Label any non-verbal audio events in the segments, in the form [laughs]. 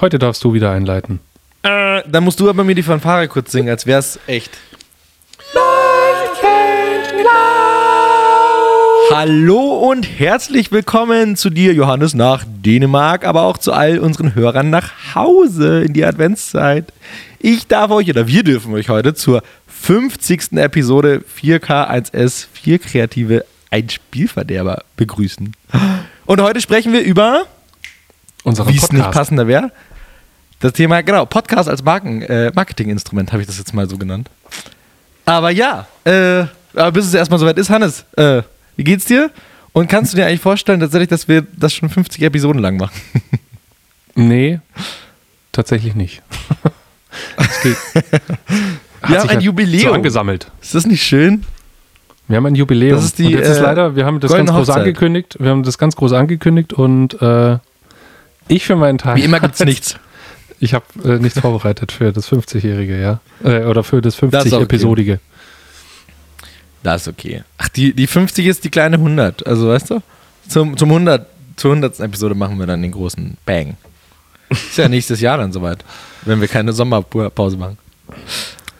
Heute darfst du wieder einleiten. Äh, dann musst du aber mir die Fanfare kurz singen, als wär's echt. Hallo und herzlich willkommen zu dir, Johannes, nach Dänemark, aber auch zu all unseren Hörern nach Hause in die Adventszeit. Ich darf euch oder wir dürfen euch heute zur 50. Episode 4K1S 4 Kreative ein Spielverderber begrüßen. Und heute sprechen wir über, wie es nicht passender wäre, das Thema, genau, Podcast als Marken, äh, Marketinginstrument, habe ich das jetzt mal so genannt. Aber ja, äh, aber bis es erstmal soweit ist, Hannes, äh, wie geht's dir? Und kannst du dir eigentlich vorstellen, tatsächlich, dass wir das schon 50 Episoden lang machen? [laughs] Nee, tatsächlich nicht. [laughs] Es geht. Wir haben ein halt Jubiläum. So angesammelt. Ist das nicht schön? Wir haben ein Jubiläum. Das ist die, und jetzt ist äh, leider, wir haben das ganz groß Hochzeit. angekündigt. Wir haben das ganz groß angekündigt und äh, ich für meinen Teil. Wie immer gibt's [laughs] nichts. Ich habe äh, nichts vorbereitet für das 50-Jährige, ja. Äh, oder für das Das ist okay. 50-Episodige. Das ist okay. Ach, die, die 50 ist die kleine 100. Also, weißt du? Zum, zum 100, zur 100. Episode machen wir dann den großen Bang. Ist ja nächstes Jahr dann soweit, wenn wir keine Sommerpause machen.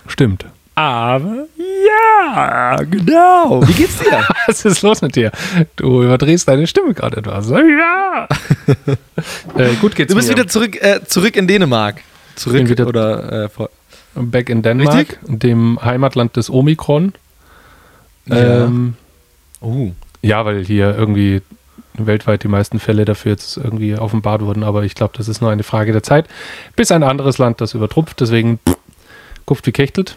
Stimmt. Aber ja, genau. Wie geht's dir? [laughs] Was ist los mit dir? Du überdrehst deine Stimme gerade etwas. Ja. [laughs] äh, gut geht's Du bist mir. wieder zurück, äh, zurück in Dänemark. Zurück wieder- oder äh, vor, back in Denmark, Richtig? dem Heimatland des Omikron. Ja. Ähm, uh. ja, weil hier irgendwie weltweit die meisten Fälle dafür jetzt irgendwie offenbart wurden, aber ich glaube, das ist nur eine Frage der Zeit, bis ein anderes Land das übertrumpft. Deswegen pff, kupft wie kechtelt.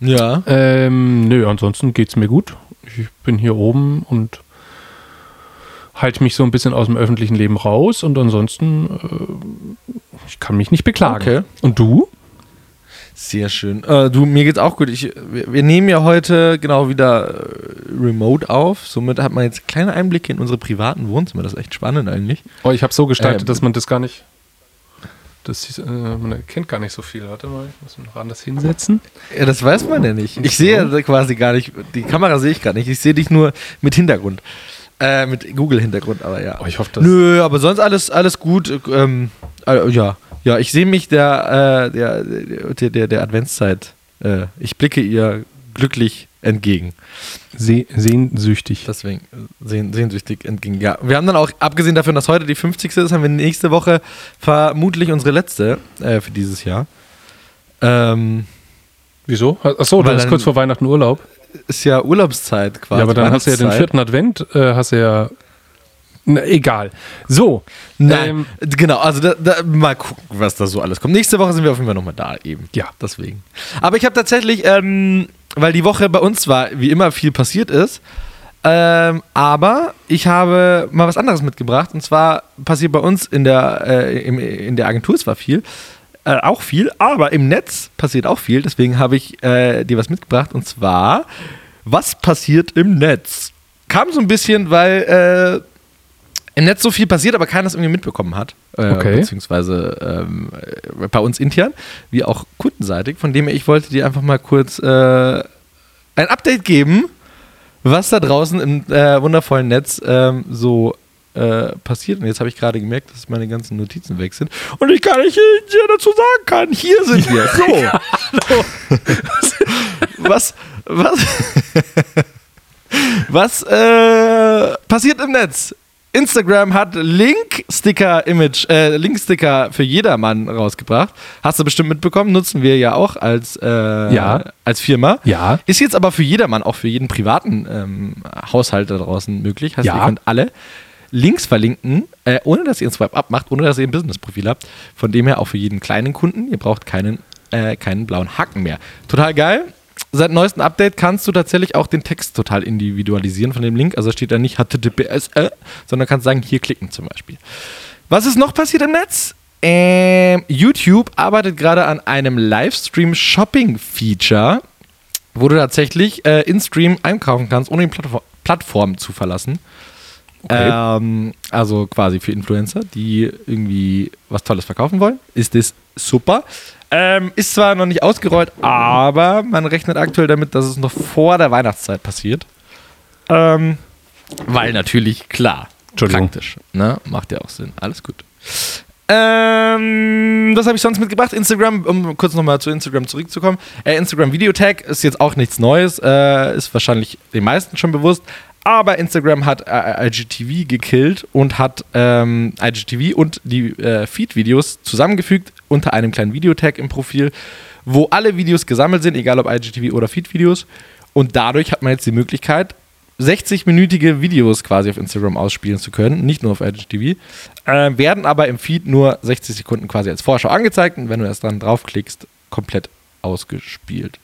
Ja. Ähm, nö, ansonsten geht's mir gut. Ich bin hier oben und halte mich so ein bisschen aus dem öffentlichen Leben raus und ansonsten äh, ich kann mich nicht beklagen. Okay. Und du? Sehr schön. Äh, du, mir geht's auch gut. Ich, wir, wir nehmen ja heute genau wieder äh, remote auf. Somit hat man jetzt kleine Einblicke in unsere privaten Wohnzimmer. Das ist echt spannend eigentlich. Oh, ich habe so gestaltet, Ähm, dass man das gar nicht. Das, äh, man erkennt gar nicht so viel. Warte mal, ich muss mich noch anders hinsetzen. Ja, das weiß man ja nicht. Ich sehe ja quasi gar nicht, die Kamera sehe ich gar nicht. Ich sehe dich nur mit Hintergrund. Äh, mit Google-Hintergrund, aber ja. Oh, ich hoffe, dass. Nö, aber sonst alles, alles gut. Ähm, äh, ja. ja, ich sehe mich der, äh, der, der, der, Adventszeit. Äh, ich blicke ihr glücklich entgegen. Se sehnsüchtig. Deswegen sehn, sehnsüchtig entgegen. Ja, wir haben dann auch, abgesehen davon, dass heute die 50. ist, haben wir nächste Woche vermutlich unsere letzte äh, für dieses Jahr. Ähm, Wieso? Achso, du hast kurz vor Weihnachten Urlaub. ist ja Urlaubszeit quasi. ja, aber dann hast du ja den vierten Advent, äh, hast du ja. Na, egal. So. Nein, Ähm, genau, also da, da, mal gucken, was da so alles kommt. Nächste Woche sind wir auf jeden Fall nochmal da eben. Ja. Deswegen. Aber ich habe tatsächlich, ähm, weil die Woche bei uns war, wie immer viel passiert ist, ähm, aber ich habe mal was anderes mitgebracht. Und zwar passiert bei uns in der, äh, im, in der Agentur zwar viel, äh, auch viel, aber im Netz passiert auch viel. Deswegen habe ich äh, dir was mitgebracht. Und zwar, was passiert im Netz? Kam so ein bisschen, weil äh, im Netz so viel passiert, aber keiner es irgendwie mitbekommen hat. Äh, Okay. Beziehungsweise ähm, äh, bei uns intern, wie auch kundenseitig. Von dem her, ich wollte dir einfach mal kurz äh, ein Update geben, was da draußen im äh, wundervollen Netz ähm, so äh, passiert. Und jetzt habe ich gerade gemerkt, dass meine ganzen Notizen weg sind. Und ich gar nicht hier dazu sagen kann. Hier sind wir. [laughs] So. [laughs] was, was, [laughs] was äh, passiert im Netz? Instagram hat Link-Sticker-Image, äh, Link-Sticker für jedermann rausgebracht. Hast du bestimmt mitbekommen, nutzen wir ja auch als, äh, Ja. als Firma. Ja. Ist jetzt aber für jedermann, auch für jeden privaten ähm, Haushalt da draußen möglich. Heißt, Ja. ihr könnt alle Links verlinken, äh, ohne dass ihr ein Swipe abmacht, ohne dass ihr ein Business-Profil habt. Von dem her auch für jeden kleinen Kunden. Ihr braucht keinen, äh, keinen blauen Haken mehr. Total geil. Seit neuestem Update kannst du tatsächlich auch den Text total individualisieren von dem Link. Also steht da nicht HTTPS, äh, sondern kannst sagen, hier klicken zum Beispiel. Was ist noch passiert im Netz? Ähm, YouTube arbeitet gerade an einem Livestream-Shopping-Feature, wo du tatsächlich äh, in-Stream einkaufen kannst, ohne die Plattform, Plattform zu verlassen. Okay. Ähm, also quasi für Influencer, die irgendwie was Tolles verkaufen wollen. Ist das super. Ähm, ist zwar noch nicht ausgerollt, aber man rechnet aktuell damit, dass es noch vor der Weihnachtszeit passiert. Ähm, weil natürlich, klar, praktisch. Ne? Macht ja auch Sinn. Alles gut. Ähm, was habe ich sonst mitgebracht? Instagram, um kurz nochmal zu Instagram zurückzukommen. Äh, Instagram Videotag ist jetzt auch nichts Neues, äh, ist wahrscheinlich den meisten schon bewusst. Aber Instagram hat äh, IGTV gekillt und hat ähm, IGTV und die äh, Feed-Videos zusammengefügt unter einem kleinen Videotag im Profil, wo alle Videos gesammelt sind, egal ob IGTV oder Feed-Videos. Und dadurch hat man jetzt die Möglichkeit, 60-minütige Videos quasi auf Instagram ausspielen zu können, nicht nur auf IGTV, äh, werden aber im Feed nur 60 Sekunden quasi als Vorschau angezeigt und wenn du erst dann draufklickst, komplett ausgespielt.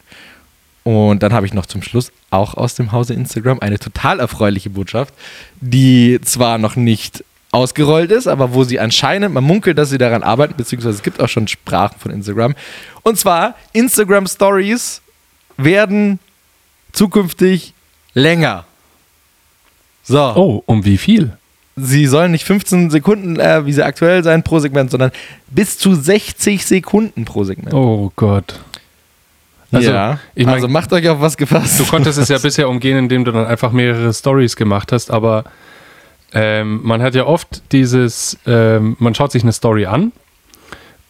Und dann habe ich noch zum Schluss auch aus dem Hause Instagram eine total erfreuliche Botschaft, die zwar noch nicht ausgerollt ist, aber wo sie anscheinend, man munkelt, dass sie daran arbeiten, beziehungsweise es gibt auch schon Sprachen von Instagram. Und zwar, Instagram Stories werden zukünftig länger. So. Oh, um wie viel? Sie sollen nicht 15 Sekunden, äh, wie sie aktuell sein, pro Segment, sondern bis zu 60 Sekunden pro Segment. Oh Gott. Also, ja, ich mein, also macht euch auf was gefasst. Du konntest es ja [laughs] bisher umgehen, indem du dann einfach mehrere Stories gemacht hast, aber ähm, man hat ja oft dieses, ähm, man schaut sich eine Story an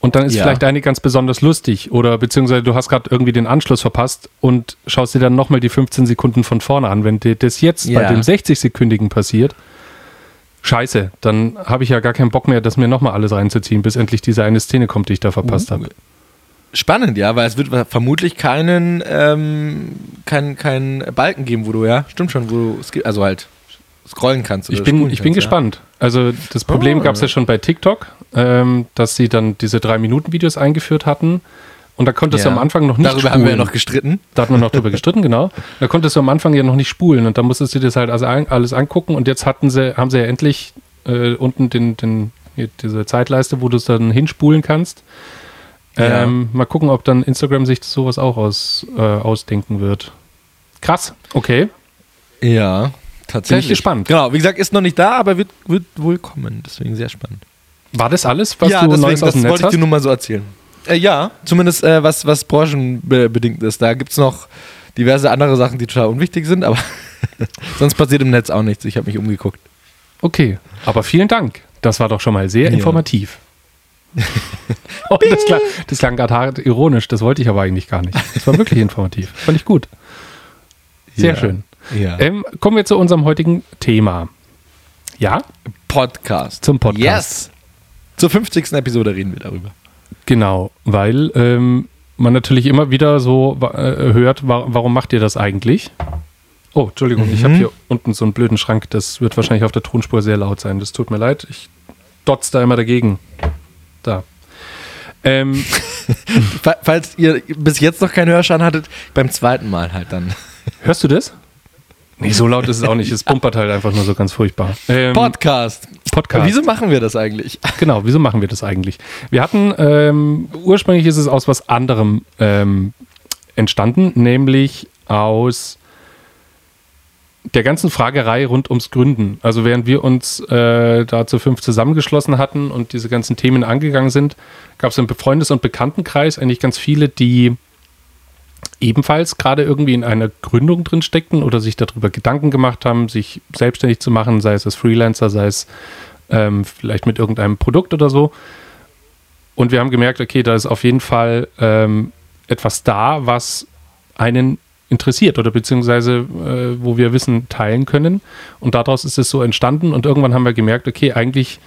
und dann ist ja. vielleicht eine ganz besonders lustig oder beziehungsweise du hast gerade irgendwie den Anschluss verpasst und schaust dir dann nochmal die 15 Sekunden von vorne an. Wenn dir das jetzt ja. bei dem 60-sekündigen passiert, scheiße, dann habe ich ja gar keinen Bock mehr, das mir nochmal alles reinzuziehen, bis endlich diese eine Szene kommt, die ich da verpasst uh. habe. Spannend, ja, weil es wird vermutlich keinen, ähm, keinen, keinen Balken geben, wo du, ja, stimmt schon, wo du, also halt scrollen kannst. ich bin, ich bin gespannt. Also das Problem oh. gab es ja schon bei TikTok, ähm, dass sie dann diese drei Minuten Videos eingeführt hatten. Und da konntest ja. du am Anfang noch nicht Darüber spulen. haben wir ja noch gestritten. Da hatten wir noch drüber gestritten, genau. Da konntest du am Anfang ja noch nicht spulen und da musstest du dir das halt also alles angucken und jetzt hatten sie, haben sie ja endlich äh, unten den, den, diese Zeitleiste, wo du es dann hinspulen kannst. Ähm, ja. Mal gucken, ob dann Instagram sich sowas auch aus, äh, ausdenken wird. Krass, okay. Ja, tatsächlich. Bin ich gespannt. Genau, wie gesagt, ist noch nicht da, aber wird, wird wohl kommen. Deswegen sehr spannend. War das alles, was ja, du deswegen, Neues aus dem Netz wollte ich dir nur mal so erzählen. Äh, ja, zumindest äh, was, was branchenbedingt ist. Da gibt es noch diverse andere Sachen, die total unwichtig sind, aber [laughs] sonst passiert im Netz auch nichts. Ich habe mich umgeguckt. Okay, aber vielen Dank. Das war doch schon mal sehr ja. informativ. [laughs] oh, das klang, das klang gerade hart ironisch, das wollte ich aber eigentlich gar nicht. Das war wirklich informativ. [laughs] Fand ich gut. Sehr ja, schön. Ja. Ähm, kommen wir zu unserem heutigen Thema. Ja? Podcast. Zum Podcast. Yes. Zur 50. Episode reden wir darüber. Genau, weil ähm, man natürlich immer wieder so äh, hört, wa warum macht ihr das eigentlich? Oh, Entschuldigung, mhm. ich habe hier unten so einen blöden Schrank. Das wird wahrscheinlich auf der Tonspur sehr laut sein. Das tut mir leid. Ich dotz da immer dagegen da. Ähm, [laughs] Falls ihr bis jetzt noch keinen Hörschaden hattet, beim zweiten Mal halt dann. Hörst du das? Nee, so laut ist es auch nicht. Es pumpert halt einfach nur so ganz furchtbar. Ähm, Podcast. Podcast. Wieso machen wir das eigentlich? [laughs] Genau, wieso machen wir das eigentlich? Wir hatten, ähm, ursprünglich ist es aus was anderem ähm, entstanden, nämlich aus der ganzen Fragerei rund ums Gründen. Also während wir uns äh, da zu fünf zusammengeschlossen hatten und diese ganzen Themen angegangen sind, gab es im Freundes- und Bekanntenkreis eigentlich ganz viele, die ebenfalls gerade irgendwie in einer Gründung drin steckten oder sich darüber Gedanken gemacht haben, sich selbstständig zu machen, sei es als Freelancer, sei es ähm, vielleicht mit irgendeinem Produkt oder so. Und wir haben gemerkt, okay, da ist auf jeden Fall ähm, etwas da, was einen interessiert oder beziehungsweise äh, wo wir Wissen teilen können. Und daraus ist es so entstanden und irgendwann haben wir gemerkt, okay, eigentlich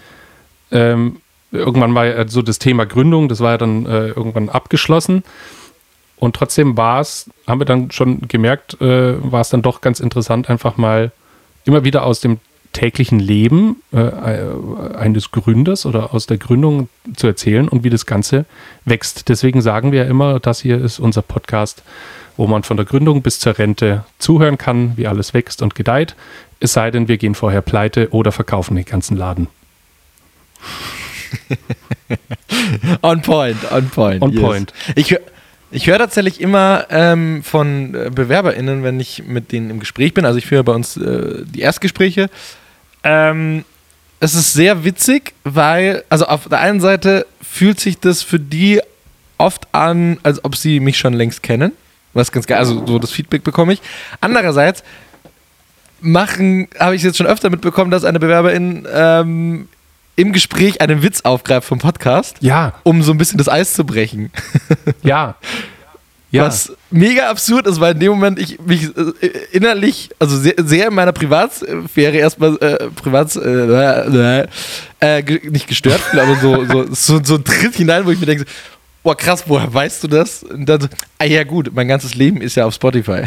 ähm, irgendwann war ja so das Thema Gründung, das war ja dann äh, irgendwann abgeschlossen. Und trotzdem war es, haben wir dann schon gemerkt, äh, war es dann doch ganz interessant, einfach mal immer wieder aus dem täglichen Leben äh, äh eines Gründers oder aus der Gründung zu erzählen und wie das Ganze wächst. Deswegen sagen wir ja immer, das hier ist unser Podcast wo man von der Gründung bis zur Rente zuhören kann, wie alles wächst und gedeiht. Es sei denn, wir gehen vorher pleite oder verkaufen den ganzen Laden. [laughs] on point, on point. On yes. point. Ich, ich höre tatsächlich immer ähm, von äh, BewerberInnen, wenn ich mit denen im Gespräch bin. Also ich führe bei uns äh, die Erstgespräche. Ähm, es ist sehr witzig, weil, also auf der einen Seite fühlt sich das für die oft an, als ob sie mich schon längst kennen. Was ganz geil, also so das Feedback bekomme ich. Andererseits machen, habe ich jetzt schon öfter mitbekommen, dass eine Bewerberin ähm, im Gespräch einen Witz aufgreift vom Podcast, Ja, um so ein bisschen das Eis zu brechen. [laughs] ja. Ja, Was mega absurd ist, weil in dem Moment ich mich äh, innerlich, also sehr, sehr in meiner Privatsphäre erstmal äh, Privats, äh, äh, nicht gestört aber so, so, so, so ein Tritt hinein, wo ich mir denke, boah krass, woher weißt du das? Und dann so, ah ja gut, mein ganzes Leben ist ja auf Spotify.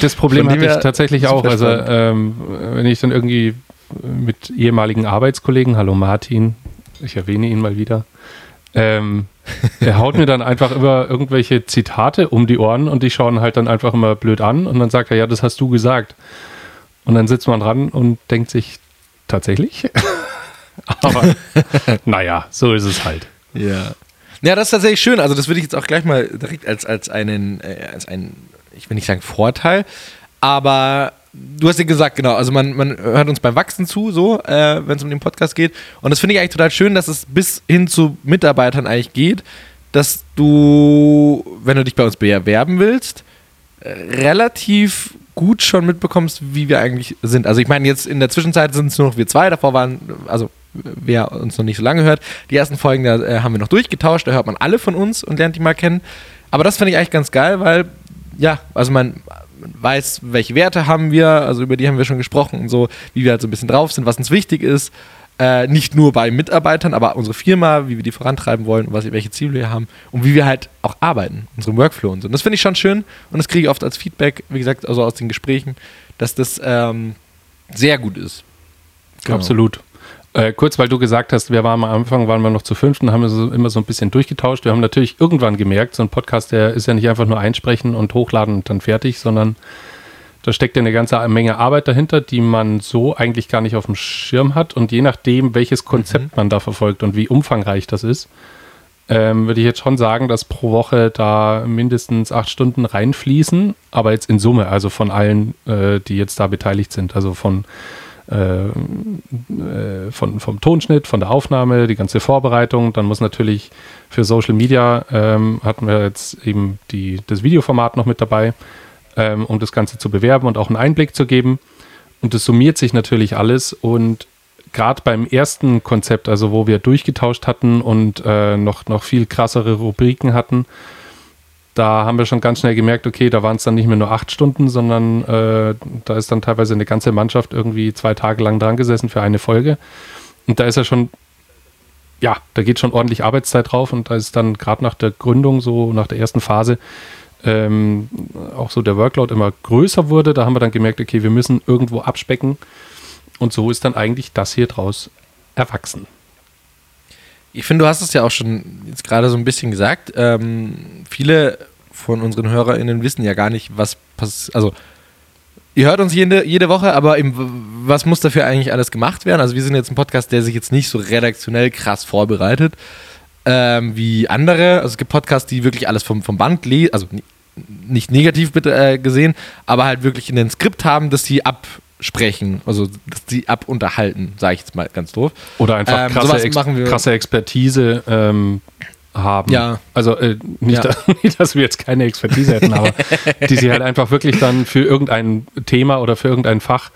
Das Problem hatte ich tatsächlich auch. Also, ähm, wenn ich dann irgendwie mit ehemaligen Arbeitskollegen, hallo Martin, ich erwähne ihn mal wieder, ähm, er haut mir dann einfach immer irgendwelche Zitate um die Ohren und die schauen halt dann einfach immer blöd an und dann sagt er, ja, das hast du gesagt. Und dann sitzt man dran und denkt sich, tatsächlich? [laughs] Aber naja, so ist es halt. Ja. Ja, das ist tatsächlich schön. Also, das würde ich jetzt auch gleich mal direkt als, als einen, äh, als einen, ich will nicht sagen Vorteil, aber du hast ja gesagt, genau, also man, man hört uns beim Wachsen zu, so, äh, wenn es um den Podcast geht. Und das finde ich eigentlich total schön, dass es bis hin zu Mitarbeitern eigentlich geht, dass du, wenn du dich bei uns bewerben willst, relativ gut schon mitbekommst, wie wir eigentlich sind. Also ich meine, jetzt in der Zwischenzeit sind es nur noch wir zwei, davor waren, also wer uns noch nicht so lange hört, die ersten Folgen, da äh, haben wir noch durchgetauscht, da hört man alle von uns und lernt die mal kennen. Aber das finde ich eigentlich ganz geil, weil, ja, also man weiß, welche Werte haben wir, also über die haben wir schon gesprochen und so, wie wir halt so ein bisschen drauf sind, was uns wichtig ist. Äh, nicht nur bei Mitarbeitern, aber unsere Firma, wie wir die vorantreiben wollen, was, welche Ziele wir haben und wie wir halt auch arbeiten, unseren Workflow und so. Und das finde ich schon schön und das kriege ich oft als Feedback, wie gesagt, also aus den Gesprächen, dass das ähm, sehr gut ist. Genau. Absolut. Äh, kurz, weil du gesagt hast, wir waren am Anfang, waren wir noch zu fünften, haben wir so, immer so ein bisschen durchgetauscht. Wir haben natürlich irgendwann gemerkt, so ein Podcast, der ist ja nicht einfach nur einsprechen und hochladen und dann fertig, sondern da steckt ja eine ganze Menge Arbeit dahinter, die man so eigentlich gar nicht auf dem Schirm hat. Und je nachdem, welches Konzept man da verfolgt und wie umfangreich das ist, ähm, würde ich jetzt schon sagen, dass pro Woche da mindestens acht Stunden reinfließen, aber jetzt in Summe, also von allen, äh, die jetzt da beteiligt sind, also von äh, von, vom Tonschnitt, von der Aufnahme, die ganze Vorbereitung. Dann muss natürlich für Social Media ähm, hatten wir jetzt eben die, das Videoformat noch mit dabei, ähm, um das Ganze zu bewerben und auch einen Einblick zu geben. Und das summiert sich natürlich alles und gerade beim ersten Konzept, also wo wir durchgetauscht hatten und äh, noch, noch viel krassere Rubriken hatten, da haben wir schon ganz schnell gemerkt, okay, da waren es dann nicht mehr nur acht Stunden, sondern äh, da ist dann teilweise eine ganze Mannschaft irgendwie zwei Tage lang dran gesessen für eine Folge. Und da ist ja schon, ja, da geht schon ordentlich Arbeitszeit drauf und da ist dann gerade nach der Gründung, so nach der ersten Phase, ähm, auch so der Workload immer größer wurde. Da haben wir dann gemerkt, okay, wir müssen irgendwo abspecken. Und so ist dann eigentlich das hier draus erwachsen. Ich finde, du hast es ja auch schon jetzt gerade so ein bisschen gesagt. Ähm, viele von unseren HörerInnen wissen ja gar nicht, was passiert. Also, ihr hört uns jede, jede Woche, aber im, was muss dafür eigentlich alles gemacht werden? Also, wir sind jetzt ein Podcast, der sich jetzt nicht so redaktionell krass vorbereitet ähm, wie andere. Also, es gibt Podcasts, die wirklich alles vom, vom Band lesen, also nicht negativ bitte äh, gesehen, aber halt wirklich in den Skript haben, dass sie absprechen, also sie abunterhalten, sage ich jetzt mal ganz doof. Oder einfach Ähm, krasse, sowas Ex krasse Expertise ähm, haben. Ja. Also äh, nicht, Ja. dass, [laughs] nicht, dass wir jetzt keine Expertise hätten, aber [laughs] die sie halt einfach wirklich dann für irgendein Thema oder für irgendein Fach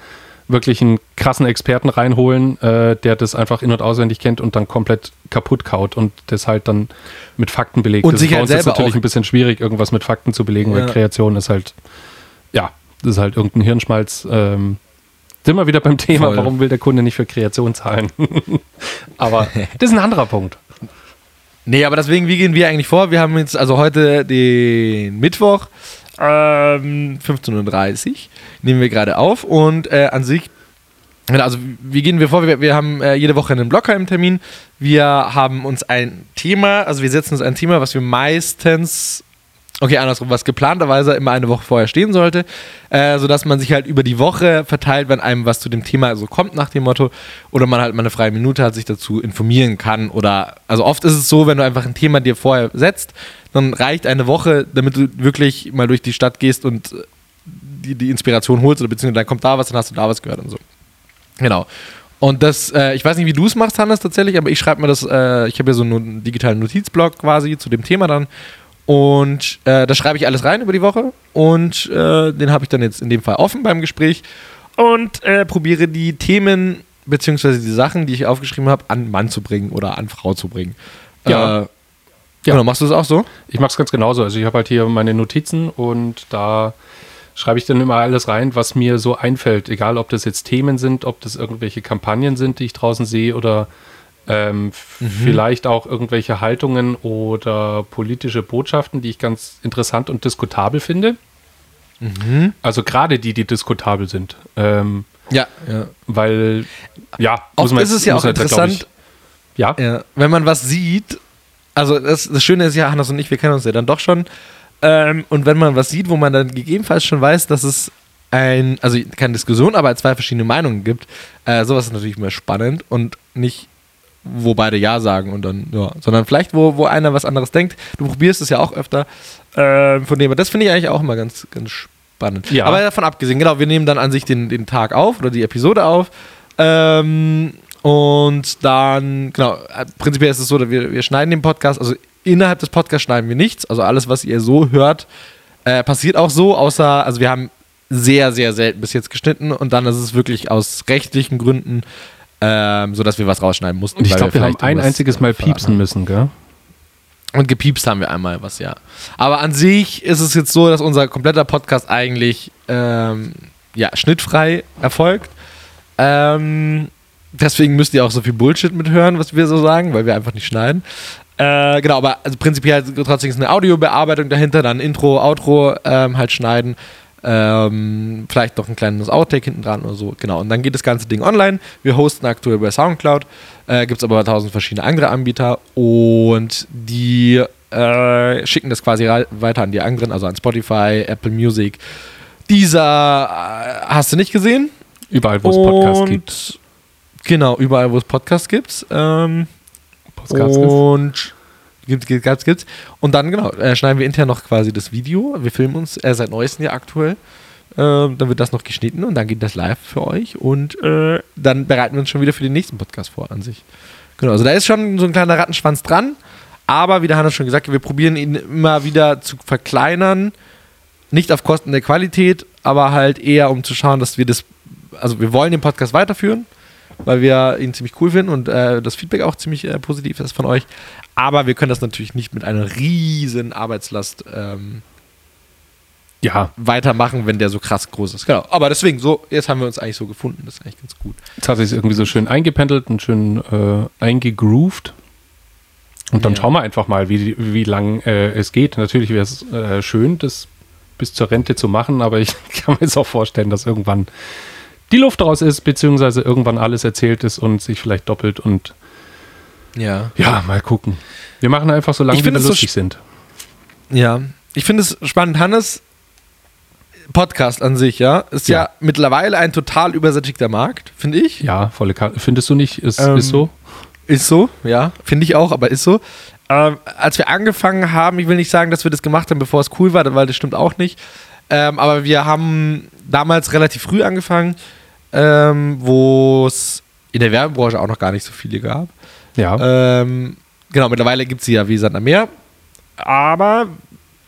wirklich einen krassen Experten reinholen, äh, der das einfach in- und auswendig kennt und dann komplett kaputt kaut und das halt dann mit Fakten belegt. Und das sich ist bei halt uns jetzt selber natürlich ein bisschen schwierig, irgendwas mit Fakten zu belegen, weil Ja. Kreation ist halt, ja, das ist halt irgendein Hirnschmalz. Ähm, sind wir wieder beim Thema, Voll. warum will der Kunde nicht für Kreation zahlen? [laughs] Aber das ist ein anderer Punkt. Nee, aber deswegen, wie gehen wir eigentlich vor? Wir haben jetzt also heute den Mittwoch, ähm, 15.30 Uhr, nehmen wir gerade auf und äh, an sich, genau, also wie gehen wir vor? Wir, wir haben äh, jede Woche einen Blockheim-Termin. Wir haben uns ein Thema, also wir setzen uns ein Thema, was wir meistens Okay, andersrum, was geplanterweise immer eine Woche vorher stehen sollte, äh, sodass man sich halt über die Woche verteilt, wenn einem was zu dem Thema so kommt nach dem Motto, oder man halt mal eine freie Minute hat, sich dazu informieren kann. Oder also oft ist es so, wenn du einfach ein Thema dir vorher setzt, dann reicht eine Woche, damit du wirklich mal durch die Stadt gehst und äh, die, die Inspiration holst, oder beziehungsweise dann kommt da was, dann hast du da was gehört und so. Genau. Und das, äh, ich weiß nicht, wie du es machst, Hannes, tatsächlich, aber ich schreibe mir das, äh, ich habe ja so einen digitalen Notizblock quasi zu dem Thema dann. Und äh, da schreibe ich alles rein über die Woche und äh, den habe ich dann jetzt in dem Fall offen beim Gespräch und äh, probiere die Themen beziehungsweise die Sachen, die ich aufgeschrieben habe, an Mann zu bringen oder an Frau zu bringen. Ja. Äh, Genau, machst du es auch so? Ich mache es ganz genauso. Also ich habe halt hier meine Notizen und da schreibe ich dann immer alles rein, was mir so einfällt. Egal, ob das jetzt Themen sind, ob das irgendwelche Kampagnen sind, die ich draußen sehe oder ähm, vielleicht auch irgendwelche Haltungen oder politische Botschaften, die ich ganz interessant und diskutabel finde. Also gerade die, die diskutabel sind. Ähm, Ja, ja. weil, ja, Oft ist es ja muss auch halt, interessant, Ich, ja, Ja, wenn man was sieht, also das, das Schöne ist ja, Hannes und ich, wir kennen uns ja dann doch schon. Ähm, und wenn man was sieht, wo man dann gegebenenfalls schon weiß, dass es ein, also keine Diskussion, aber zwei verschiedene Meinungen gibt, äh, sowas ist natürlich immer spannend und nicht, wo beide Ja sagen und dann, ja, sondern vielleicht, wo, wo einer was anderes denkt. Du probierst es ja auch öfter. Ähm, von dem das finde ich eigentlich auch immer ganz, ganz spannend. Ja. Aber davon abgesehen, genau, wir nehmen dann an sich den, den Tag auf oder die Episode auf. Ähm, und dann, genau, äh, prinzipiell ist es so, dass wir, wir schneiden den Podcast, also innerhalb des Podcasts schneiden wir nichts. Also alles, was ihr so hört, äh, passiert auch so, außer, also wir haben sehr, sehr selten bis jetzt geschnitten und dann ist es wirklich aus rechtlichen Gründen, ähm, so dass wir was rausschneiden mussten. und ich glaube, wir haben vielleicht ein einziges Mal piepsen müssen, gell? Und gepiepst haben wir einmal was, ja. Aber an sich ist es jetzt so, dass unser kompletter Podcast eigentlich ähm, ja, schnittfrei erfolgt. Ähm, deswegen müsst ihr auch so viel Bullshit mithören, was wir so sagen, weil wir einfach nicht schneiden. Äh, genau, aber also prinzipiell trotzdem ist eine Audiobearbeitung dahinter, dann Intro, Outro ähm, halt schneiden. Ähm, vielleicht noch ein kleines Outtake hinten dran oder so. Genau, und dann geht das ganze Ding online. Wir hosten aktuell bei Soundcloud. Äh, Gibt es aber tausend verschiedene andere Anbieter und die äh, schicken das quasi weiter an die anderen, also an Spotify, Apple Music. Dieser äh, hast du nicht gesehen? Überall, wo es Podcasts gibt. Genau, überall, wo es Podcasts gibt. Ähm, Podcasts gibt. und gibt, gibt, gibt's, gibt's. Und dann, genau, äh, schneiden wir intern noch quasi das Video. Wir filmen uns äh, seit neuestem ja aktuell. Ähm, dann wird das noch geschnitten und dann geht das live für euch. Und äh, dann bereiten wir uns schon wieder für den nächsten Podcast vor an sich. Genau, also da ist schon so ein kleiner Rattenschwanz dran. Aber wie der Hannes schon gesagt hat, wir probieren ihn immer wieder zu verkleinern. Nicht auf Kosten der Qualität, aber halt eher um zu schauen, dass wir das, also wir wollen den Podcast weiterführen, weil wir ihn ziemlich cool finden und äh, das Feedback auch ziemlich äh, positiv ist von euch. Aber wir können das natürlich nicht mit einer riesen Arbeitslast ähm, Ja, weitermachen, wenn der so krass groß ist. Genau. Aber deswegen, so, jetzt haben wir uns eigentlich so gefunden. Das ist eigentlich ganz gut. jetzt hat sich irgendwie so schön eingependelt und schön äh, eingegroovt. Und dann Ja. schauen wir einfach mal, wie, wie lang äh, es geht. Natürlich wäre es äh, schön, das bis zur Rente zu machen, aber ich [laughs] kann mir jetzt auch vorstellen, dass irgendwann die Luft raus ist, beziehungsweise irgendwann alles erzählt ist und sich vielleicht doppelt und Ja. ja, mal gucken. Wir machen einfach so lange, wie wir es so lustig sind. Ja. Ich finde es spannend. Hannes, Podcast an sich, ja, ist ja, Ja. mittlerweile ein total übersättigter Markt, finde ich. Ja, volle Karte. Findest du nicht? Ist, Ähm, ist so? Ist so, ja, finde ich auch, aber ist so. Ähm, als wir angefangen haben, ich will nicht sagen, dass wir das gemacht haben, bevor es cool war, weil das stimmt auch nicht. Ähm, aber wir haben damals relativ früh angefangen, ähm, wo es in der Werbebranche auch noch gar nicht so viele gab. Ja. Ähm, genau, mittlerweile gibt es sie ja wie Sand am Meer. Aber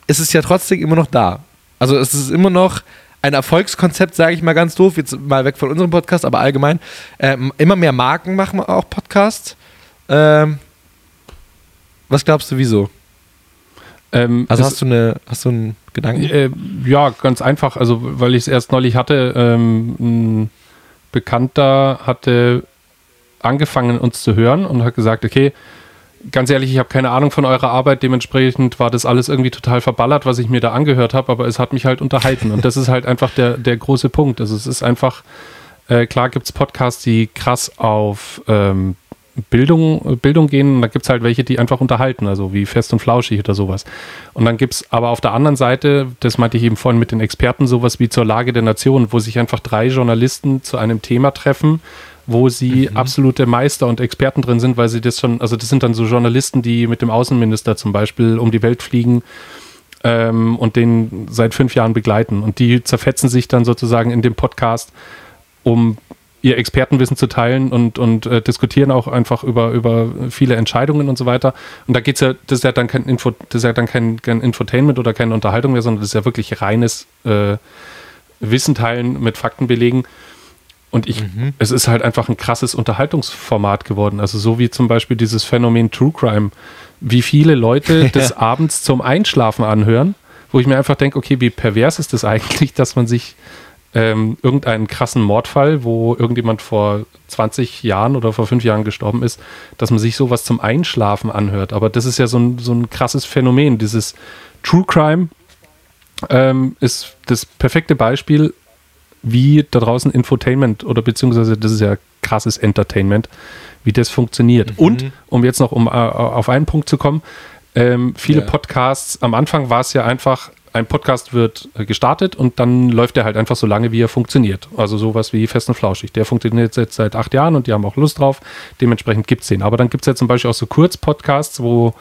es ist ja trotzdem immer noch da. Also es ist immer noch ein Erfolgskonzept, sage ich mal ganz doof, jetzt mal weg von unserem Podcast, aber allgemein. Ähm, immer mehr Marken machen auch Podcasts. Ähm, was glaubst du, wieso? Ähm, Also hast du, eine, hast du einen Gedanken? Äh, ja, ganz einfach. Also, weil ich es erst neulich hatte, ähm, Bekannter hatte angefangen, uns zu hören und hat gesagt, okay, ganz ehrlich, ich habe keine Ahnung von eurer Arbeit, dementsprechend war das alles irgendwie total verballert, was ich mir da angehört habe, aber es hat mich halt unterhalten. Und das ist halt einfach der, der große Punkt. Also es ist einfach, äh, klar gibt es Podcasts, die krass auf ähm, Bildung, Bildung gehen, da gibt es halt welche, die einfach unterhalten, also wie fest und flauschig oder sowas. Und dann gibt es aber auf der anderen Seite, das meinte ich eben vorhin mit den Experten, sowas wie zur Lage der Nation, wo sich einfach drei Journalisten zu einem Thema treffen, wo sie absolute Meister und Experten drin sind, weil sie das schon, also das sind dann so Journalisten, die mit dem Außenminister zum Beispiel um die Welt fliegen ähm, und den seit fünf Jahren begleiten. Und die zerfetzen sich dann sozusagen in dem Podcast, um ihr Expertenwissen zu teilen und, und äh, diskutieren auch einfach über, über viele Entscheidungen und so weiter. Und da geht's ja, das ist ja dann kein Info, das ist ja dann kein, kein Infotainment oder keine Unterhaltung mehr, sondern das ist ja wirklich reines äh, Wissen teilen mit Fakten belegen. Und ich, mhm. es ist halt einfach ein krasses Unterhaltungsformat geworden. Also so wie zum Beispiel dieses Phänomen True Crime, wie viele Leute [laughs] das abends zum Einschlafen anhören, wo ich mir einfach denke, okay, wie pervers ist das eigentlich, dass man sich ähm, irgendeinen krassen Mordfall, wo irgendjemand vor 20 Jahren oder vor fünf Jahren gestorben ist, dass man sich sowas zum Einschlafen anhört. Aber das ist ja so ein, so ein krasses Phänomen. Dieses True Crime ähm, ist das perfekte Beispiel, wie da draußen Infotainment oder beziehungsweise das ist ja krasses Entertainment, wie das funktioniert. Mhm. Und um jetzt noch um äh, auf einen Punkt zu kommen, ähm, viele ja. Podcasts, am Anfang war es ja einfach, ein Podcast wird äh, gestartet und dann läuft er halt einfach so lange, wie er funktioniert. Also sowas wie Fest und Flauschig. Der funktioniert jetzt seit acht Jahren und die haben auch Lust drauf. Dementsprechend gibt es den. Aber dann gibt es ja zum Beispiel auch so Kurzpodcasts, wo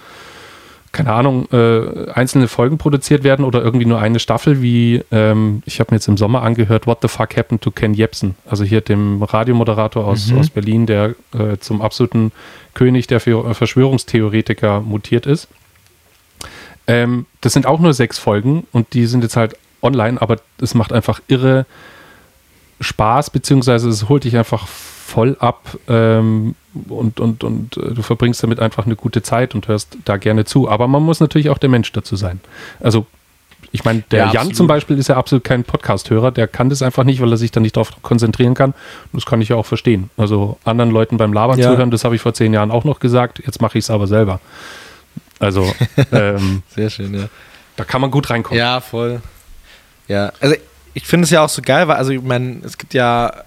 keine Ahnung, äh, einzelne Folgen produziert werden oder irgendwie nur eine Staffel, wie ähm, ich habe mir jetzt im Sommer angehört, What the fuck happened to Ken Jebsen? Also hier dem Radiomoderator aus, mhm. aus Berlin, der äh, zum absoluten König der Verschwörungstheoretiker mutiert ist. Ähm, das sind auch nur sechs Folgen und die sind jetzt halt online, aber es macht einfach irre Spaß, beziehungsweise es holt dich einfach voll ab ähm, und, und, und äh, du verbringst damit einfach eine gute Zeit und hörst da gerne zu. Aber man muss natürlich auch der Mensch dazu sein. Also ich meine, der ja, Jan zum Beispiel ist ja absolut kein Podcast-Hörer, der kann das einfach nicht, weil er sich da nicht darauf konzentrieren kann. Und das kann ich ja auch verstehen. Also anderen Leuten beim Labern ja. zuhören, das habe ich vor zehn Jahren auch noch gesagt, jetzt mache ich es aber selber. Also [laughs] ähm, sehr schön, ja. Da kann man gut reinkommen. Ja, voll. Ja, also ich finde es ja auch so geil, weil, also ich meine, es gibt ja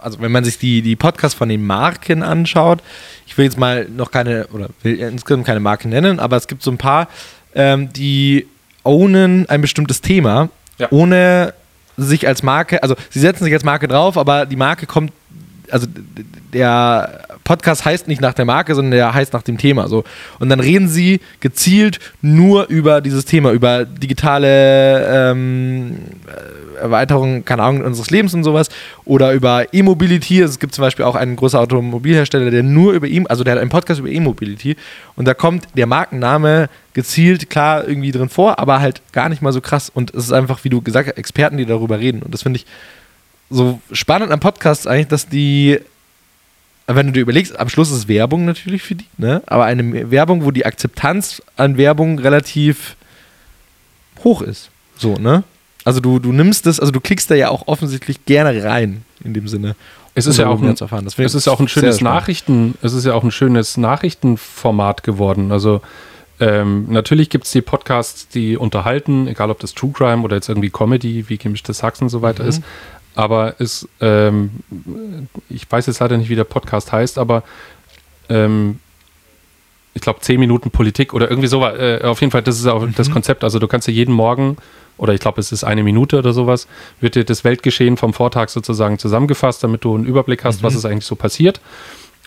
also wenn man sich die, die Podcasts von den Marken anschaut, ich will jetzt mal noch keine, oder will insgesamt keine Marken nennen, aber es gibt so ein paar, ähm, die ownen ein bestimmtes Thema, ja. ohne sich als Marke, also sie setzen sich als Marke drauf, aber die Marke kommt, also der Podcast heißt nicht nach der Marke, sondern der heißt nach dem Thema. So. Und dann reden sie gezielt nur über dieses Thema, über digitale ähm, Erweiterung, keine Ahnung, unseres Lebens und sowas. Oder über E-Mobility. Es gibt zum Beispiel auch einen großen Automobilhersteller, der nur über ihm, also der hat einen Podcast über E-Mobility. Und da kommt der Markenname gezielt klar irgendwie drin vor, aber halt gar nicht mal so krass. Und es ist einfach, wie du gesagt hast, Experten, die darüber reden. Und das finde ich so spannend am Podcast eigentlich, dass die wenn du dir überlegst, am Schluss ist Werbung natürlich für die, ne? aber eine Werbung, wo die Akzeptanz an Werbung relativ hoch ist. So, ne? Also du, du nimmst das, also du klickst da ja auch offensichtlich gerne rein, in dem Sinne. Es ist ja auch ein, es ist auch ein schönes Nachrichten, es ist ja auch ein schönes Nachrichtenformat geworden. Also ähm, natürlich gibt es die Podcasts, die unterhalten, egal ob das True Crime oder jetzt irgendwie Comedy, wie gemischtes Hack und so weiter mhm. ist aber es, ähm, ich weiß jetzt leider nicht, wie der Podcast heißt, aber ähm, ich glaube, 10 Minuten Politik oder irgendwie sowas. Äh, auf jeden Fall, das ist auch mhm. das Konzept. Also du kannst ja jeden Morgen, oder ich glaube, es ist eine Minute oder sowas, wird dir das Weltgeschehen vom Vortag sozusagen zusammengefasst, damit du einen Überblick hast, mhm. was ist eigentlich so passiert.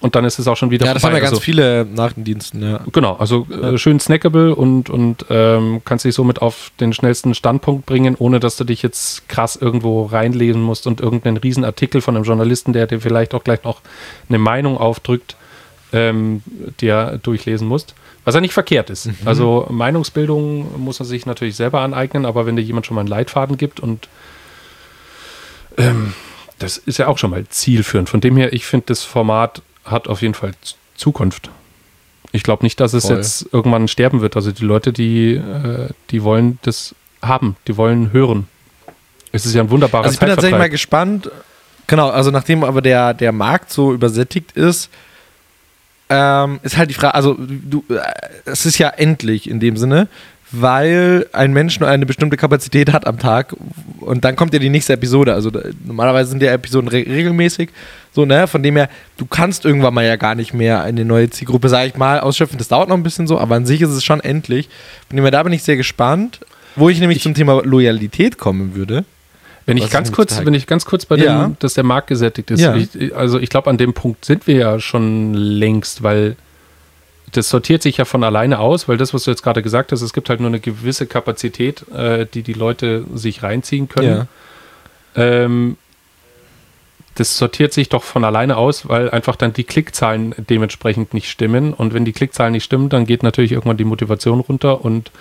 Und dann ist es auch schon wieder Ja, das vorbei. haben ja ganz also, viele Nachrichtendiensten, ja. Genau, also äh, schön snackable und, und ähm, kannst dich somit auf den schnellsten Standpunkt bringen, ohne dass du dich jetzt krass irgendwo reinlesen musst und irgendeinen Riesenartikel von einem Journalisten, der dir vielleicht auch gleich noch eine Meinung aufdrückt, ähm, dir durchlesen musst. Was ja nicht verkehrt ist. Mhm. Also Meinungsbildung muss man sich natürlich selber aneignen, aber wenn dir jemand schon mal einen Leitfaden gibt und ähm, das ist ja auch schon mal zielführend. Von dem her, ich finde das Format hat auf jeden Fall Zukunft. Ich glaube nicht, dass es Voll. jetzt irgendwann sterben wird. Also die Leute, die, äh, die wollen das haben, die wollen hören. Es ist ja ein wunderbares Also ich bin tatsächlich mal gespannt. Genau, also nachdem aber der, der Markt so übersättigt ist, ähm, ist halt die Frage, also du, äh, es ist ja endlich in dem Sinne weil ein Mensch nur eine bestimmte Kapazität hat am Tag und dann kommt ja die nächste Episode. Also normalerweise sind ja Episoden re regelmäßig, so, ne? Von dem her, du kannst irgendwann mal ja gar nicht mehr eine neue Zielgruppe, sag ich mal, ausschöpfen. Das dauert noch ein bisschen so, aber an sich ist es schon endlich. Von dem her, da bin ich sehr gespannt. Wo ich nämlich ich zum Thema Loyalität kommen würde. Wenn ich ganz kurz, wenn ich ganz kurz bei dem, ja. dass der Markt gesättigt ist. Ja. Ich, also ich glaube, an dem Punkt sind wir ja schon längst, weil das sortiert sich ja von alleine aus, weil das, was du jetzt gerade gesagt hast, es gibt halt nur eine gewisse Kapazität, äh, die die Leute sich reinziehen können. Ja. Ähm, das sortiert sich doch von alleine aus, weil einfach dann die Klickzahlen dementsprechend nicht stimmen. Und wenn die Klickzahlen nicht stimmen, dann geht natürlich irgendwann die Motivation runter. Und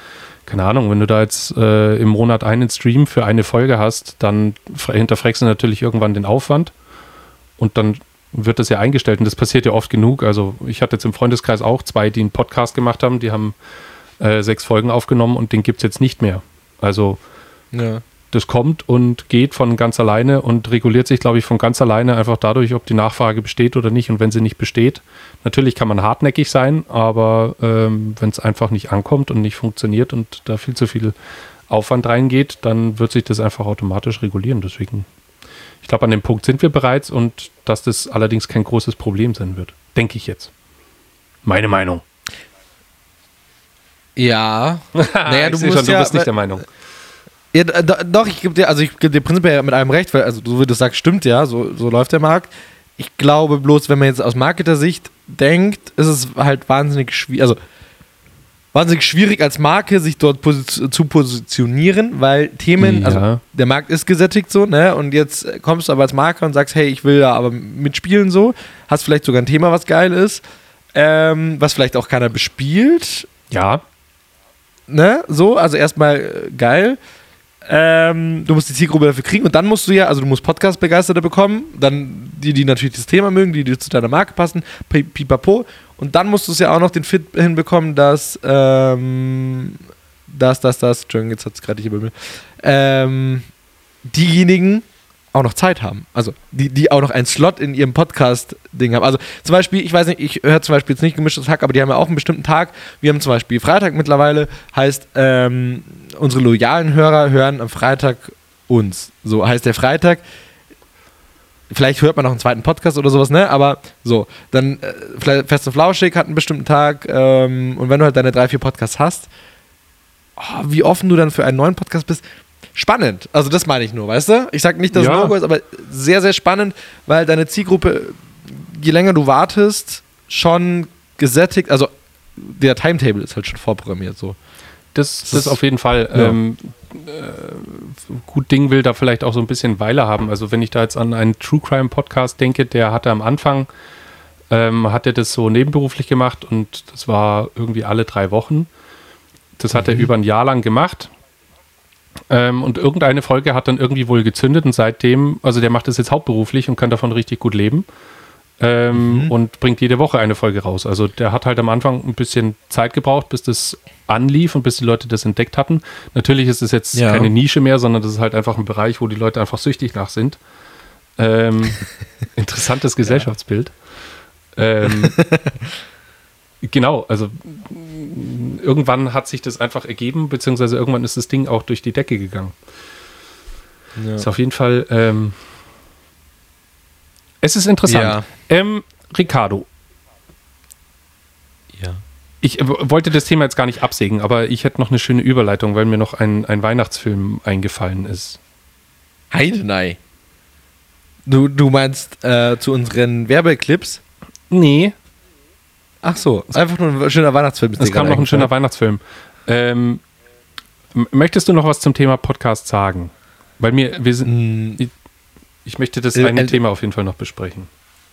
keine Ahnung, wenn du da jetzt äh, im Monat einen Stream für eine Folge hast, dann hinterfragst du natürlich irgendwann den Aufwand. und dann wird das ja eingestellt und das passiert ja oft genug. Also ich hatte jetzt im Freundeskreis auch zwei, die einen Podcast gemacht haben, die haben äh, sechs Folgen aufgenommen und den gibt es jetzt nicht mehr. Also ja. Das kommt und geht von ganz alleine und reguliert sich, glaube ich, von ganz alleine einfach dadurch, ob die Nachfrage besteht oder nicht. Und wenn sie nicht besteht, natürlich kann man hartnäckig sein, aber ähm, wenn es einfach nicht ankommt und nicht funktioniert und da viel zu viel Aufwand reingeht, dann wird sich das einfach automatisch regulieren. Deswegen, ich glaube, an dem Punkt sind wir bereits und dass das allerdings kein großes Problem sein wird. Denke ich jetzt. Meine Meinung. Ja. [laughs] naja, du, musst schon, du ja, bist nicht der Meinung. Ja, doch, ich gebe dir, also ich gebe dir prinzipiell mit einem recht, weil, also so wie du sagst, stimmt ja, so, so läuft der Markt. Ich glaube bloß, wenn man jetzt aus Marketer-Sicht denkt, ist es halt wahnsinnig schwierig, also wahnsinnig schwierig als Marke, sich dort posi zu positionieren, weil Themen, also ja. also der Markt ist gesättigt so, ne? Und jetzt kommst du aber als Marke und sagst, hey, ich will da aber mitspielen so, hast vielleicht sogar ein Thema, was geil ist, ähm, was vielleicht auch keiner bespielt. Ja. Ne? So, also erstmal äh, geil. Ähm, du musst die Zielgruppe dafür kriegen und dann musst du ja, also du musst Podcast-Begeisterte bekommen, dann die, die natürlich das Thema mögen, die, die zu deiner Marke passen, pipapo. Und dann musst du es ja auch noch den Fit hinbekommen, dass, ähm, dass, dass, dass, Entschuldigung, jetzt hat es gerade nicht über mir, ähm, diejenigen auch noch Zeit haben. Also, die, die auch noch einen Slot in ihrem Podcast-Ding haben. Also, zum Beispiel, ich weiß nicht, ich höre zum Beispiel jetzt nicht gemischtes Hack, aber die haben ja auch einen bestimmten Tag. Wir haben zum Beispiel Freitag mittlerweile, heißt, ähm, unsere loyalen Hörer hören am Freitag uns. So heißt der Freitag. Vielleicht hört man noch einen zweiten Podcast oder sowas, ne? Aber so, dann äh, Fest und Flauschig hat einen bestimmten Tag ähm, und wenn du halt deine drei, vier Podcasts hast, oh, wie offen du dann für einen neuen Podcast bist, spannend. Also das meine ich nur, weißt du? Ich sage nicht, dass ja. es Logo ist, aber sehr, sehr spannend, weil deine Zielgruppe, je länger du wartest, schon gesättigt, also der Timetable ist halt schon vorprogrammiert so. Das, das, das auf jeden Fall. Ja. Ähm, äh, gut Ding will da vielleicht auch so ein bisschen Weile haben. Also wenn ich da jetzt an einen True Crime Podcast denke, der hatte am Anfang, ähm, hat er das so nebenberuflich gemacht und das war irgendwie alle drei Wochen. Das hat mhm. er über ein Jahr lang gemacht ähm, und irgendeine Folge hat dann irgendwie wohl gezündet und seitdem, also der macht das jetzt hauptberuflich und kann davon richtig gut leben. Ähm, mhm. Und bringt jede Woche eine Folge raus. Also der hat halt am Anfang ein bisschen Zeit gebraucht, bis das anlief und bis die Leute das entdeckt hatten. Natürlich ist es jetzt ja. keine Nische mehr, sondern das ist halt einfach ein Bereich, wo die Leute einfach süchtig nach sind. Ähm, [laughs] interessantes Gesellschaftsbild. Ähm, [laughs] genau, also irgendwann hat sich das einfach ergeben, beziehungsweise irgendwann ist das Ding auch durch die Decke gegangen. Ja. Ist auf jeden Fall. Ähm, es ist interessant. Ja. Ähm, Ricardo. Ja. Ich äh, wollte das Thema jetzt gar nicht absägen, aber ich hätte noch eine schöne Überleitung, weil mir noch ein, ein Weihnachtsfilm eingefallen ist. Heidenei. Du, du meinst äh, zu unseren Werbeclips? Nee, Ach so, einfach nur ein schöner Weihnachtsfilm. Es kam noch ein schöner Weihnachtsfilm. Ähm, möchtest du noch was zum Thema Podcast sagen? Weil mir, wir sind, mm. ich, ich, möchte das äh, eine äh, Thema auf jeden Fall noch besprechen.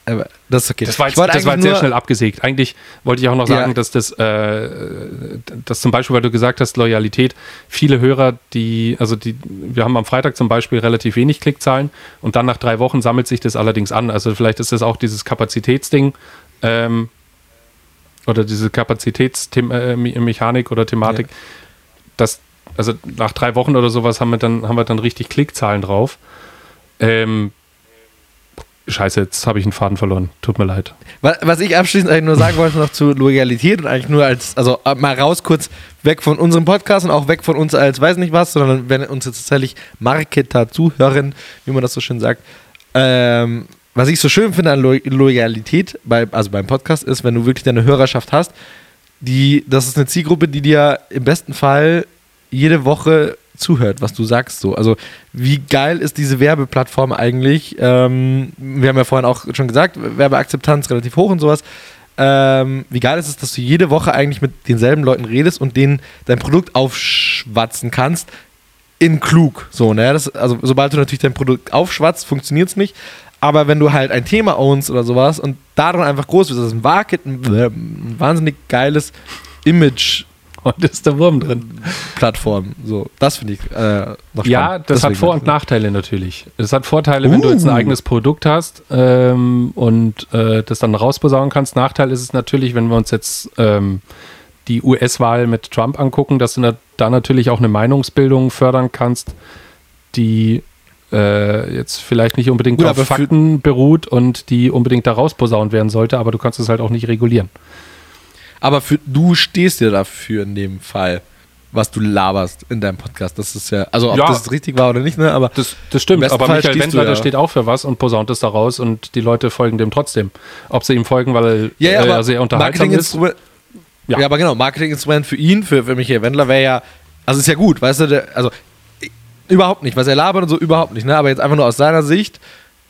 Aber das ist okay. Das war jetzt, das war jetzt sehr schnell abgesägt. Eigentlich wollte ich auch noch sagen, ja. dass das, äh, dass zum Beispiel, weil du gesagt hast, Loyalität, viele Hörer, die, also die, wir haben am Freitag zum Beispiel relativ wenig Klickzahlen und dann nach drei Wochen sammelt sich das allerdings an. Also vielleicht ist das auch dieses Kapazitätsding. Ähm, oder diese Kapazitätsmechanik äh, oder Thematik, ja. dass, also nach drei Wochen oder sowas haben wir dann, haben wir dann richtig Klickzahlen drauf. Ähm, Scheiße, jetzt habe ich einen Faden verloren. Tut mir leid. Was ich abschließend eigentlich nur sagen wollte noch zu Loyalität und eigentlich nur als, also äh, mal raus kurz weg von unserem Podcast und auch weg von uns als weiß nicht was, sondern wenn uns jetzt tatsächlich Marketer zuhören, wie man das so schön sagt, ähm, was ich so schön finde an Lo Loyalität, bei, also beim Podcast, ist, wenn du wirklich deine Hörerschaft hast, die, das ist eine Zielgruppe, die dir im besten Fall jede Woche zuhört, was du sagst. So. Also, wie geil ist diese Werbeplattform eigentlich? Ähm, wir haben ja vorhin auch schon gesagt, Werbeakzeptanz relativ hoch und sowas. Ähm, wie geil ist es, dass du jede Woche eigentlich mit denselben Leuten redest und denen dein Produkt aufschwatzen kannst, in klug. So, ne? Das, also, sobald du natürlich dein Produkt aufschwatzt, funktioniert es nicht. Aber wenn du halt ein Thema ownst oder sowas und darin einfach groß bist, das ist ein, Market, ein, wahnsinnig geiles Image und ist der Wurm drin. Plattform. So, das finde ich äh, noch spannend. Ja, das Deswegen hat Vor- und Nachteile natürlich. Es hat Vorteile, uh. wenn du jetzt ein uh. eigenes Produkt hast ähm, und äh, das dann rausposaunen kannst. Nachteil ist es natürlich, wenn wir uns jetzt ähm, die US-Wahl mit Trump angucken, dass du da natürlich auch eine Meinungsbildung fördern kannst, die äh, jetzt vielleicht nicht unbedingt Gut, auf Fakten beruht und die unbedingt da rausposaunt werden sollte, aber du kannst es halt auch nicht regulieren. Aber für, du stehst ja dafür in dem Fall, was du laberst in deinem Podcast. Das ist ja, also ob ja, das richtig war oder nicht, ne? Aber das, das stimmt, aber Fall Michael Wendler, ja. der steht auch für was und posaunt es da raus und die Leute folgen dem trotzdem. Ob sie ihm folgen, weil ja, ja, er sehr unterhaltsam ist. Ja. ja, aber genau, Marketinginstrument für ihn, für, für Michael Wendler wäre ja, also ist ja gut, weißt du, der, also überhaupt nicht, was er labert und so, überhaupt nicht, ne? Aber jetzt einfach nur aus seiner Sicht,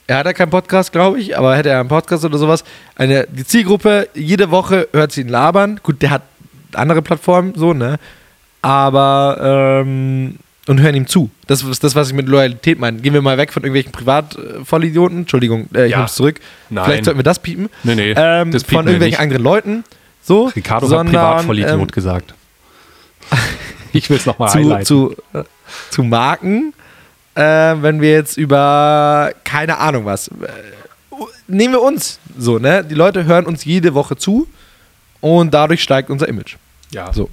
er hat ja keinen Podcast, glaube ich, aber hätte er einen Podcast oder sowas, eine, die Zielgruppe, jede Woche hört sie ihn labern, gut, der hat andere Plattformen, so, ne? Aber, ähm, und hören ihm zu. Das ist das, was ich mit Loyalität meine. Gehen wir mal weg von irgendwelchen Privatvollidioten. Entschuldigung, äh, ich ja. zurück. Nein. Vielleicht sollten wir das piepen. Nee, nee. Ähm, das von irgendwelchen anderen Leuten. So, Ricardo sondern, hat Privatvollidiot ähm, gesagt. [laughs] ich will es nochmal highlighten. Zu, äh, zu Marken, äh, wenn wir jetzt über, keine Ahnung was, äh, nehmen wir uns so, ne? Die Leute hören uns jede Woche zu und dadurch steigt unser Image. Ja. So.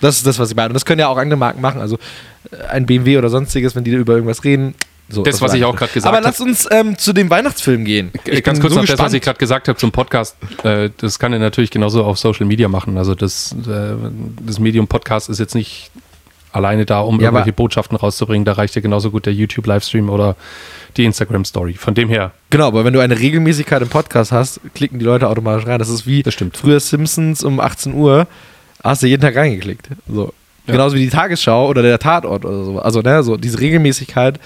Das ist das, was ich meine. Und das können ja auch andere Marken machen. Also äh, ein BMW oder sonstiges, wenn die über irgendwas reden, so, das, das, was ich auch gerade gesagt habe. Aber lass uns ähm, zu dem Weihnachtsfilm gehen. Ich Ganz kurz so noch das, was ich gerade gesagt habe zum Podcast. Äh, das kann er natürlich genauso auf Social Media machen. Also das, äh, das Medium Podcast ist jetzt nicht alleine da, um ja, irgendwelche Botschaften rauszubringen. Da reicht ja genauso gut der YouTube-Livestream oder die Instagram-Story. Von dem her. Genau, aber wenn du eine Regelmäßigkeit im Podcast hast, klicken die Leute automatisch rein. Das ist wie das stimmt. früher Simpsons um 18 Uhr. Hast du jeden Tag reingeklickt. So. Ja. Genauso wie die Tagesschau oder der Tatort oder so. Also, ne, so diese Regelmäßigkeit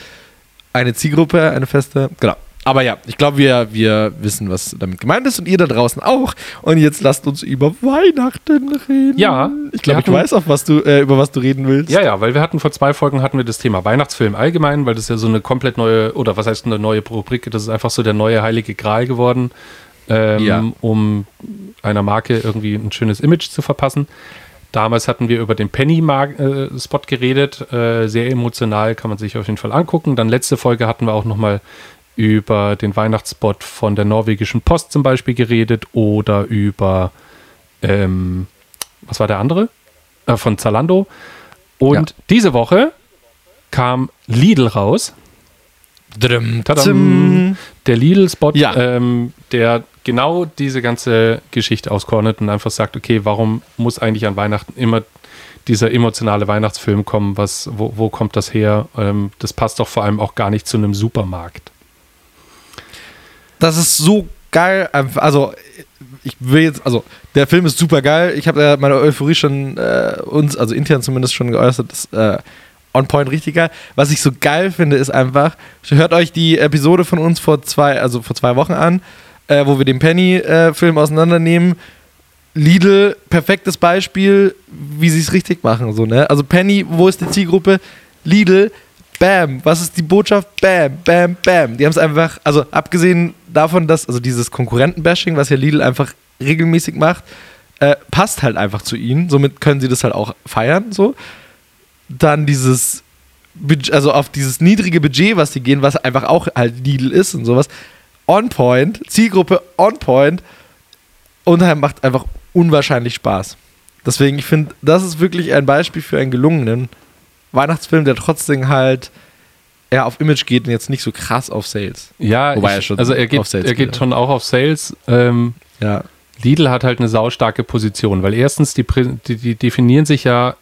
eine Zielgruppe, eine feste. Genau. Aber ja, ich glaube, wir, wir wissen, was damit gemeint ist und ihr da draußen auch. Und jetzt lasst uns über Weihnachten reden. Ja. Ich glaube, ich weiß auch, was du, äh, über was du reden willst. Ja, ja, weil wir hatten vor zwei Folgen hatten wir das Thema Weihnachtsfilm allgemein, weil das ist ja so eine komplett neue, oder was heißt eine neue Rubrik, das ist einfach so der neue heilige Gral geworden, ähm, ja. um einer Marke irgendwie ein schönes Image zu verpassen. Damals hatten wir über den Penny-Spot geredet, äh, sehr emotional, kann man sich auf jeden Fall angucken. Dann letzte Folge hatten wir auch nochmal über den Weihnachtsspot von der norwegischen Post zum Beispiel geredet oder über, ähm, was war der andere? Äh, von Zalando. Und ja. diese Woche kam Lidl raus. Tadam. Der Lidl-Spot, ja. ähm, der genau diese ganze Geschichte auskornet und einfach sagt, okay, warum muss eigentlich an Weihnachten immer dieser emotionale Weihnachtsfilm kommen? Was, wo, wo kommt das her? Ähm, das passt doch vor allem auch gar nicht zu einem Supermarkt. Das ist so geil. Also, ich will jetzt, also, der Film ist super geil. Ich habe ja meine Euphorie schon äh, uns, also intern zumindest schon geäußert. Das, äh, on point richtig geil. Was ich so geil finde, ist einfach, hört euch die Episode von uns vor zwei, also vor zwei Wochen an äh, wo wir den Penny-Film äh, auseinandernehmen. Lidl, perfektes Beispiel, wie sie es richtig machen. So, ne? Also Penny, wo ist die Zielgruppe? Lidl, bam. Was ist die Botschaft? Bam, bam, bam. Die haben es einfach, also abgesehen davon, dass, also dieses Konkurrentenbashing, was ja Lidl einfach regelmäßig macht, äh, passt halt einfach zu ihnen. Somit können sie das halt auch feiern. So. Dann dieses, also auf dieses niedrige Budget, was sie gehen, was einfach auch halt Lidl ist und sowas on point, Zielgruppe on point und macht einfach unwahrscheinlich Spaß. Deswegen, ich finde, das ist wirklich ein Beispiel für einen gelungenen Weihnachtsfilm, der trotzdem halt eher auf Image geht und jetzt nicht so krass auf Sales. Ja, Wobei ich, er schon also er geht, er geht schon auch auf Sales. Ähm, ja. Lidl hat halt eine saustarke Position, weil erstens, die, die, die definieren sich ja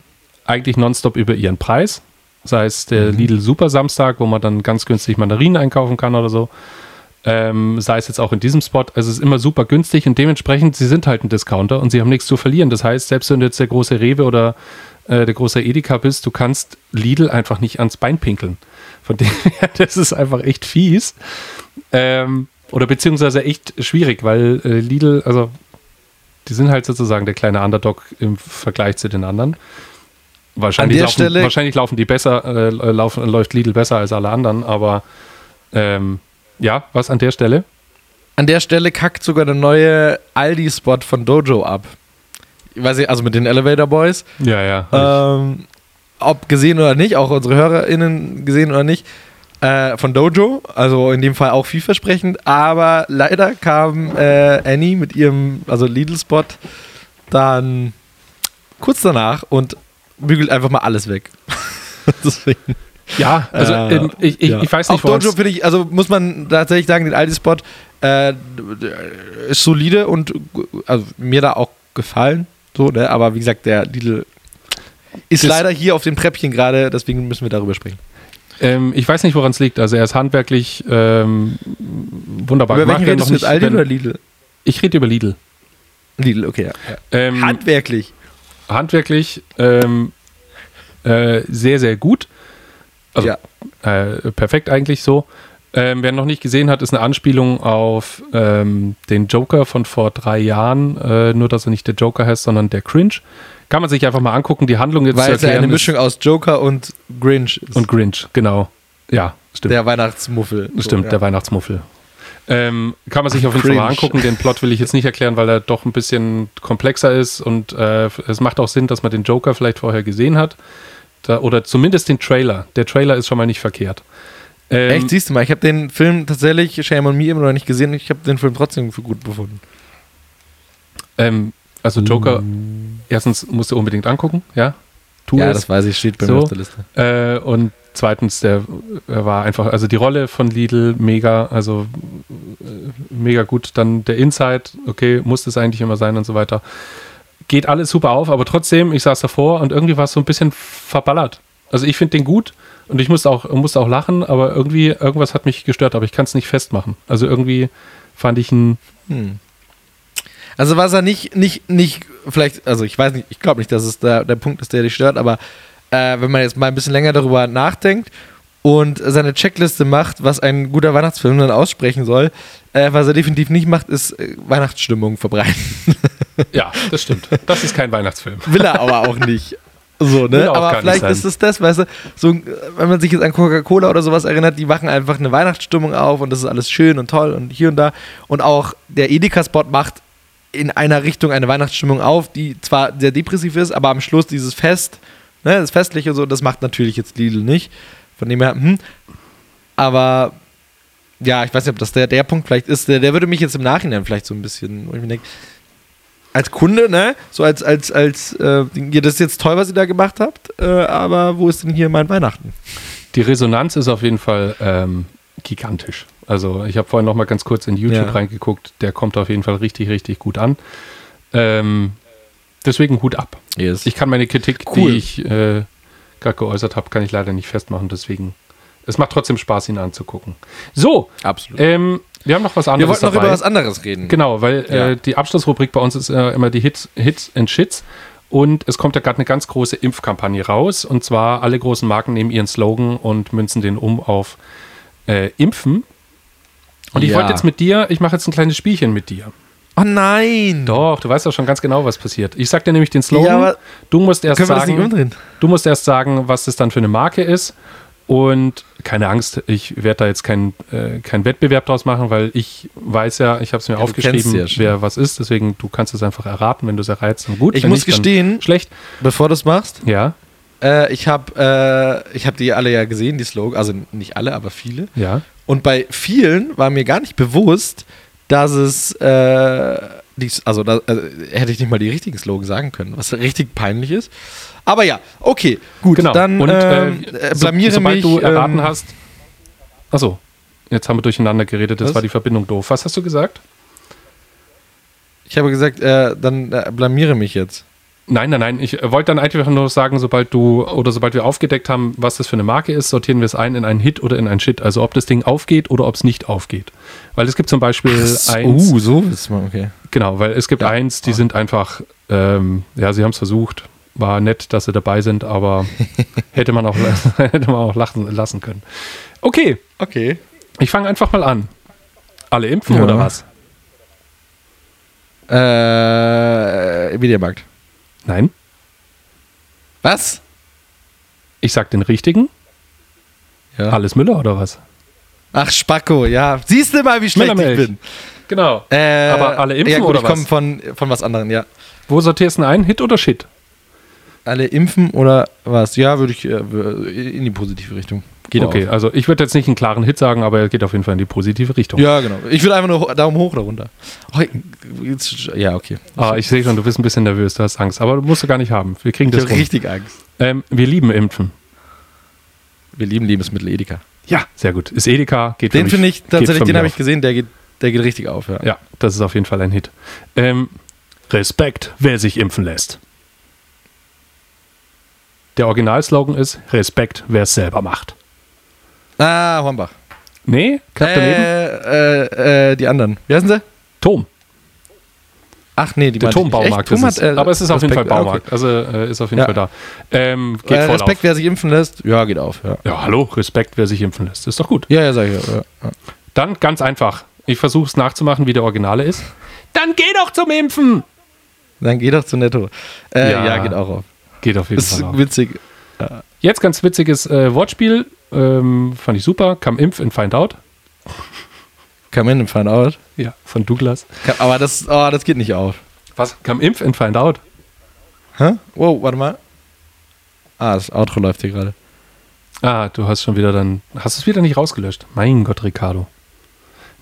eigentlich nonstop über ihren Preis. Sei es der mhm. Lidl Super Samstag, wo man dann ganz günstig Mandarinen einkaufen kann oder so ähm, sei es jetzt auch in diesem Spot. Also es ist immer super günstig und dementsprechend, sie sind halt ein Discounter und sie haben nichts zu verlieren. Das heißt, selbst wenn du jetzt der große Rewe oder äh, der große Edeka bist, du kannst Lidl einfach nicht ans Bein pinkeln. Von dem [laughs] her, das ist einfach echt fies. Ähm, oder beziehungsweise echt schwierig, weil äh, Lidl, also die sind halt sozusagen der kleine Underdog im Vergleich zu den anderen. Wahrscheinlich, laufen, wahrscheinlich laufen die besser, äh, laufen, läuft Lidl besser als alle anderen, aber ähm, ja, was an der Stelle? An der Stelle kackt sogar der neue Aldi-Spot von Dojo ab. Ich weiß nicht, also mit den Elevator Boys. Ja, ja. Ähm, ob gesehen oder nicht, auch unsere HörerInnen gesehen oder nicht, äh, von Dojo, also in dem Fall auch vielversprechend, aber leider kam äh, Annie mit ihrem, also Lidl-Spot, dann kurz danach und bügelt einfach mal alles weg. [laughs] Deswegen. ja, also Äh, ähm, ich, ich, ja. ich weiß Auch nicht, woran Dojo finde ich, also muss man tatsächlich sagen, den Aldi-Spot äh, ist solide und also mir da auch gefallen. So, ne? Aber wie gesagt, der Lidl ist Das- leider hier auf dem Treppchen gerade, deswegen müssen wir darüber sprechen. Ähm, ich weiß nicht, woran es liegt. Also er ist handwerklich ähm, wunderbar Über welchen redest du jetzt, Aldi oder Lidl? Ich rede über Lidl. Lidl, okay. Ja. Ähm, Handwerklich. handwerklich ähm, äh, sehr, sehr gut. Also ja. äh, perfekt eigentlich so. Ähm, wer noch nicht gesehen hat, ist eine Anspielung auf ähm, den Joker von vor drei Jahren. Äh, nur, dass er nicht der Joker heißt, sondern der Cringe. Kann man sich einfach mal angucken. Die Handlung jetzt Weil zu es ja erklären eine Mischung aus Joker und Grinch ist. und Grinch, genau. Ja, stimmt. der Weihnachtsmuffel. So, Stimmt, ja. der Weihnachtsmuffel. Ähm, kann man sich auf jeden Fall mal angucken. Den Plot will ich jetzt nicht erklären, weil er doch ein bisschen komplexer ist und äh, es macht auch Sinn, dass man den Joker vielleicht vorher gesehen hat. Da, oder zumindest den Trailer. Der Trailer ist schon mal nicht verkehrt. Ähm, Echt, siehst du mal, ich habe den Film tatsächlich, Shame on Me, immer noch nicht gesehen. Ich habe den Film trotzdem für gut befunden. Ähm, also Joker, erstens musst du unbedingt angucken, ja. Tu ja, es. das weiß ich, steht bei So. mir auf der Liste. Äh, und zweitens, der er war einfach, also die Rolle von Lidl mega, also äh, mega gut. Dann der Inside, okay, muss das eigentlich immer sein und so weiter. Geht alles super auf, aber trotzdem, ich saß davor und irgendwie war es so ein bisschen verballert. Also ich finde den gut und ich musste auch, musste auch lachen, aber irgendwie, irgendwas hat mich gestört, aber ich kann es nicht festmachen. Also irgendwie fand ich ihn, Hm. Also was er nicht, nicht, nicht, vielleicht, also ich weiß nicht, ich glaube nicht, dass es der, der Punkt ist, der dich stört, aber äh, wenn man jetzt mal ein bisschen länger darüber nachdenkt und seine Checkliste macht, was ein guter Weihnachtsfilm dann aussprechen soll, äh, was er definitiv nicht macht, ist äh, Weihnachtsstimmung verbreiten. ja, das stimmt. Das ist kein Weihnachtsfilm. Will er aber auch nicht. So, ne? er Aber vielleicht ist es das, weißt du, so, wenn man sich jetzt an Coca-Cola oder sowas erinnert, die machen einfach eine Weihnachtsstimmung auf und das ist alles schön und toll und hier und da. Und auch der Edeka-Spot macht in einer Richtung eine Weihnachtsstimmung auf, die zwar sehr depressiv ist, aber am Schluss dieses Fest, ne, das Festliche und so, das macht natürlich jetzt Lidl nicht. Von dem her, hm. Aber ja, ich weiß nicht, ob das der, der Punkt vielleicht ist. Der, der würde mich jetzt im Nachhinein vielleicht so ein bisschen, wo ich mir denke, als Kunde, ne? So als, als, als, äh, das ist jetzt toll, was ihr da gemacht habt, äh, aber wo ist denn hier mein Weihnachten? Die Resonanz ist auf jeden Fall ähm, gigantisch. Also ich habe vorhin noch mal ganz kurz in YouTube Ja. reingeguckt. Der kommt auf jeden Fall richtig, richtig gut an. Ähm, deswegen Hut ab. Yes. Ich kann meine Kritik, Cool. die ich äh, gerade geäußert habe, kann ich leider nicht festmachen. Deswegen, es macht trotzdem Spaß, ihn anzugucken. So, Absolut. ähm, wir haben noch was wir anderes wollten noch dabei. über was anderes reden. Genau, weil Ja. äh, die Abschlussrubrik bei uns ist äh, immer die Hits, Hits and Shits. Und es kommt ja gerade eine ganz große Impfkampagne raus. Und zwar alle großen Marken nehmen ihren Slogan und münzen den um auf äh, Impfen. Und ich Ja. wollte jetzt mit dir, ich mache jetzt ein kleines Spielchen mit dir. Oh nein! Doch, du weißt doch schon ganz genau, was passiert. Ich sag dir nämlich den Slogan. Ja, du musst erst wir sagen, du musst erst sagen, was das dann für eine Marke ist. Und keine Angst, ich werde da jetzt keinen äh, kein Wettbewerb draus machen, weil ich weiß ja, ich habe es mir Ja, aufgeschrieben, ja wer was ist. Deswegen, du kannst es einfach erraten, wenn du es erreizt. Und gut, Ich muss nicht, dann gestehen- Schlecht. Bevor du es machst, Ja, äh, ich habe äh, ich hab die alle ja gesehen, die Slogan, also nicht alle, aber viele. ja. Und bei vielen war mir gar nicht bewusst, dass es, äh, dies, also da, äh, hätte ich nicht mal die richtigen Slogan sagen können, was richtig peinlich ist. Aber ja, okay, gut, Genau. dann Und ähm, äh, äh, so, blamiere sobald mich. du erraten ähm, hast. Achso, jetzt haben wir durcheinander geredet, das Was? war die Verbindung doof. Was hast du gesagt? Ich habe gesagt, äh, dann äh, blamiere mich jetzt. Nein, nein, nein. Ich äh, wollte dann einfach nur sagen, sobald du oder sobald wir aufgedeckt haben, was das für eine Marke ist, sortieren wir es ein in einen Hit oder in einen Shit. Also ob das Ding aufgeht oder ob es nicht aufgeht. Weil es gibt zum Beispiel eins. uh, so ist man, okay. Genau, weil es gibt Ja. eins, die sind einfach, ähm, ja, sie haben es versucht. War nett, dass sie dabei sind, aber [laughs] hätte man auch, [laughs] hätte man auch lachen, lassen können. Okay, Okay. ich fange einfach mal an. Alle impfen Ja. oder was? Äh, Mediamarkt. Nein. Was? Ich sag den richtigen. Ja. Alles Müller oder was? Ach, Spacko, ja. Siehst du mal, wie schlecht ich bin. Genau. Äh, Aber alle impfen ja, gut, oder ich komme was? von, von was anderem, ja. Wo sortierst du denn ein? Hit oder Shit? Alle impfen oder was? Ja, würde ich äh, in die positive Richtung. Geht okay, auf. also ich würde jetzt nicht einen klaren Hit sagen, aber er geht auf jeden Fall in die positive Richtung. Ja, genau. Ich würde einfach nur Daumen hoch oder runter. Oh, jetzt, ja, okay. Ah, ich sehe schon, du bist ein bisschen nervös, du hast Angst. Aber musst du gar nicht haben. Wir kriegen ich das rum. richtig Angst. Ähm, wir lieben Impfen. Wir lieben Lebensmittel Edeka. Ja, sehr gut. Ist Edeka, geht Den finde ich tatsächlich, den habe ich gesehen, der geht, der geht richtig auf. Ja. ja, das ist auf jeden Fall ein Hit. Ähm, Respekt, wer sich impfen lässt. Der Originalslogan ist Respekt, wer es selber macht. Ah, Hornbach. Nee, knapp daneben. Äh, äh, die anderen. Wie heißen sie? Tom. Ach nee, die Der Turmbaumarkt ist äh, Aber es ist auf jeden Fall Baumarkt. Also äh, ist auf jeden Ja. Fall da. Ähm, geht Äh, voll Respekt, auf. wer sich impfen lässt. Ja, geht auf. Ja, Ja, hallo, Respekt, wer sich impfen lässt. Ist doch gut. ja, ja sag ich. Ja, ja. Dann ganz einfach. Ich versuche es nachzumachen, wie der Originale ist. Dann geh doch zum Impfen! Dann geh doch zu Netto. Äh, ja. Ja. geht auch auf. Geht auf jeden Ist Fall auf. witzig. Jetzt ganz witziges äh, Wortspiel. Ähm, fand ich super. Come Impf in Find Out. Come in and find out. Ja, von Douglas. Aber das, oh, das geht nicht auf. Was? Come Impf in Find Out. Hä? Wow, warte mal. Ah, das Outro läuft hier gerade. Ah, du hast schon wieder dann. Hast du es wieder nicht rausgelöscht? Mein Gott, Ricardo.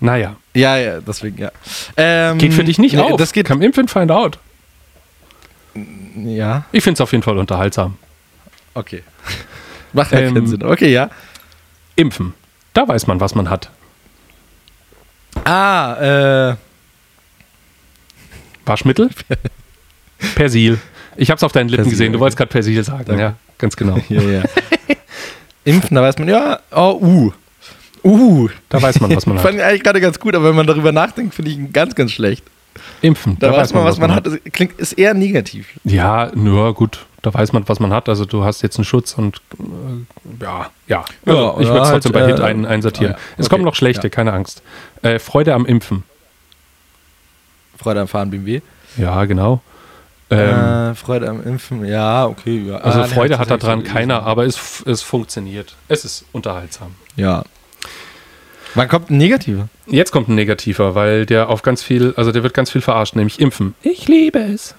Naja, Ja, ja, deswegen, ja. Ähm, geht für dich nicht nee, auf. Das geht, Come Impf in Find Out. ja, Ich finde es auf jeden Fall unterhaltsam. okay. Macht ja Ähm, keinen Sinn. Okay, ja. Impfen. Da weiß man, was man hat. Ah, äh, Waschmittel? [laughs] Persil. Ich habe es auf deinen Lippen Persil, gesehen. Du wolltest gerade Persil sagen. Danke. Ja, ganz genau. [laughs] ja, ja. Impfen, da weiß man, ja, oh, uh. Uh. Da weiß man, was man [laughs] Fand hat. ich eigentlich gerade ganz gut, aber wenn man darüber nachdenkt, finde ich ihn ganz, ganz schlecht. Impfen. Da, weiß man, was man hat. Das klingt, ist eher negativ. Ja, nur gut. Da weiß man, was man hat. Also du hast jetzt einen Schutz und äh, ja, ja. Ja, Also ich würde es trotzdem halt, bei Hit äh, ein, einsortieren. ah, ja. Es Okay, kommen noch schlechte, ja. keine Angst. Äh, Freude am Impfen. Freude am Fahren BMW. Ja, genau. Ähm, äh, Freude am Impfen, ja, okay. Ja. also Ah, Freude hat da hab ich dran so keiner, aber es, es funktioniert. Es ist unterhaltsam. Ja. Wann kommt ein negativer? Jetzt kommt ein negativer, weil der auf ganz viel, also der wird ganz viel verarscht, nämlich Impfen. Ich liebe es.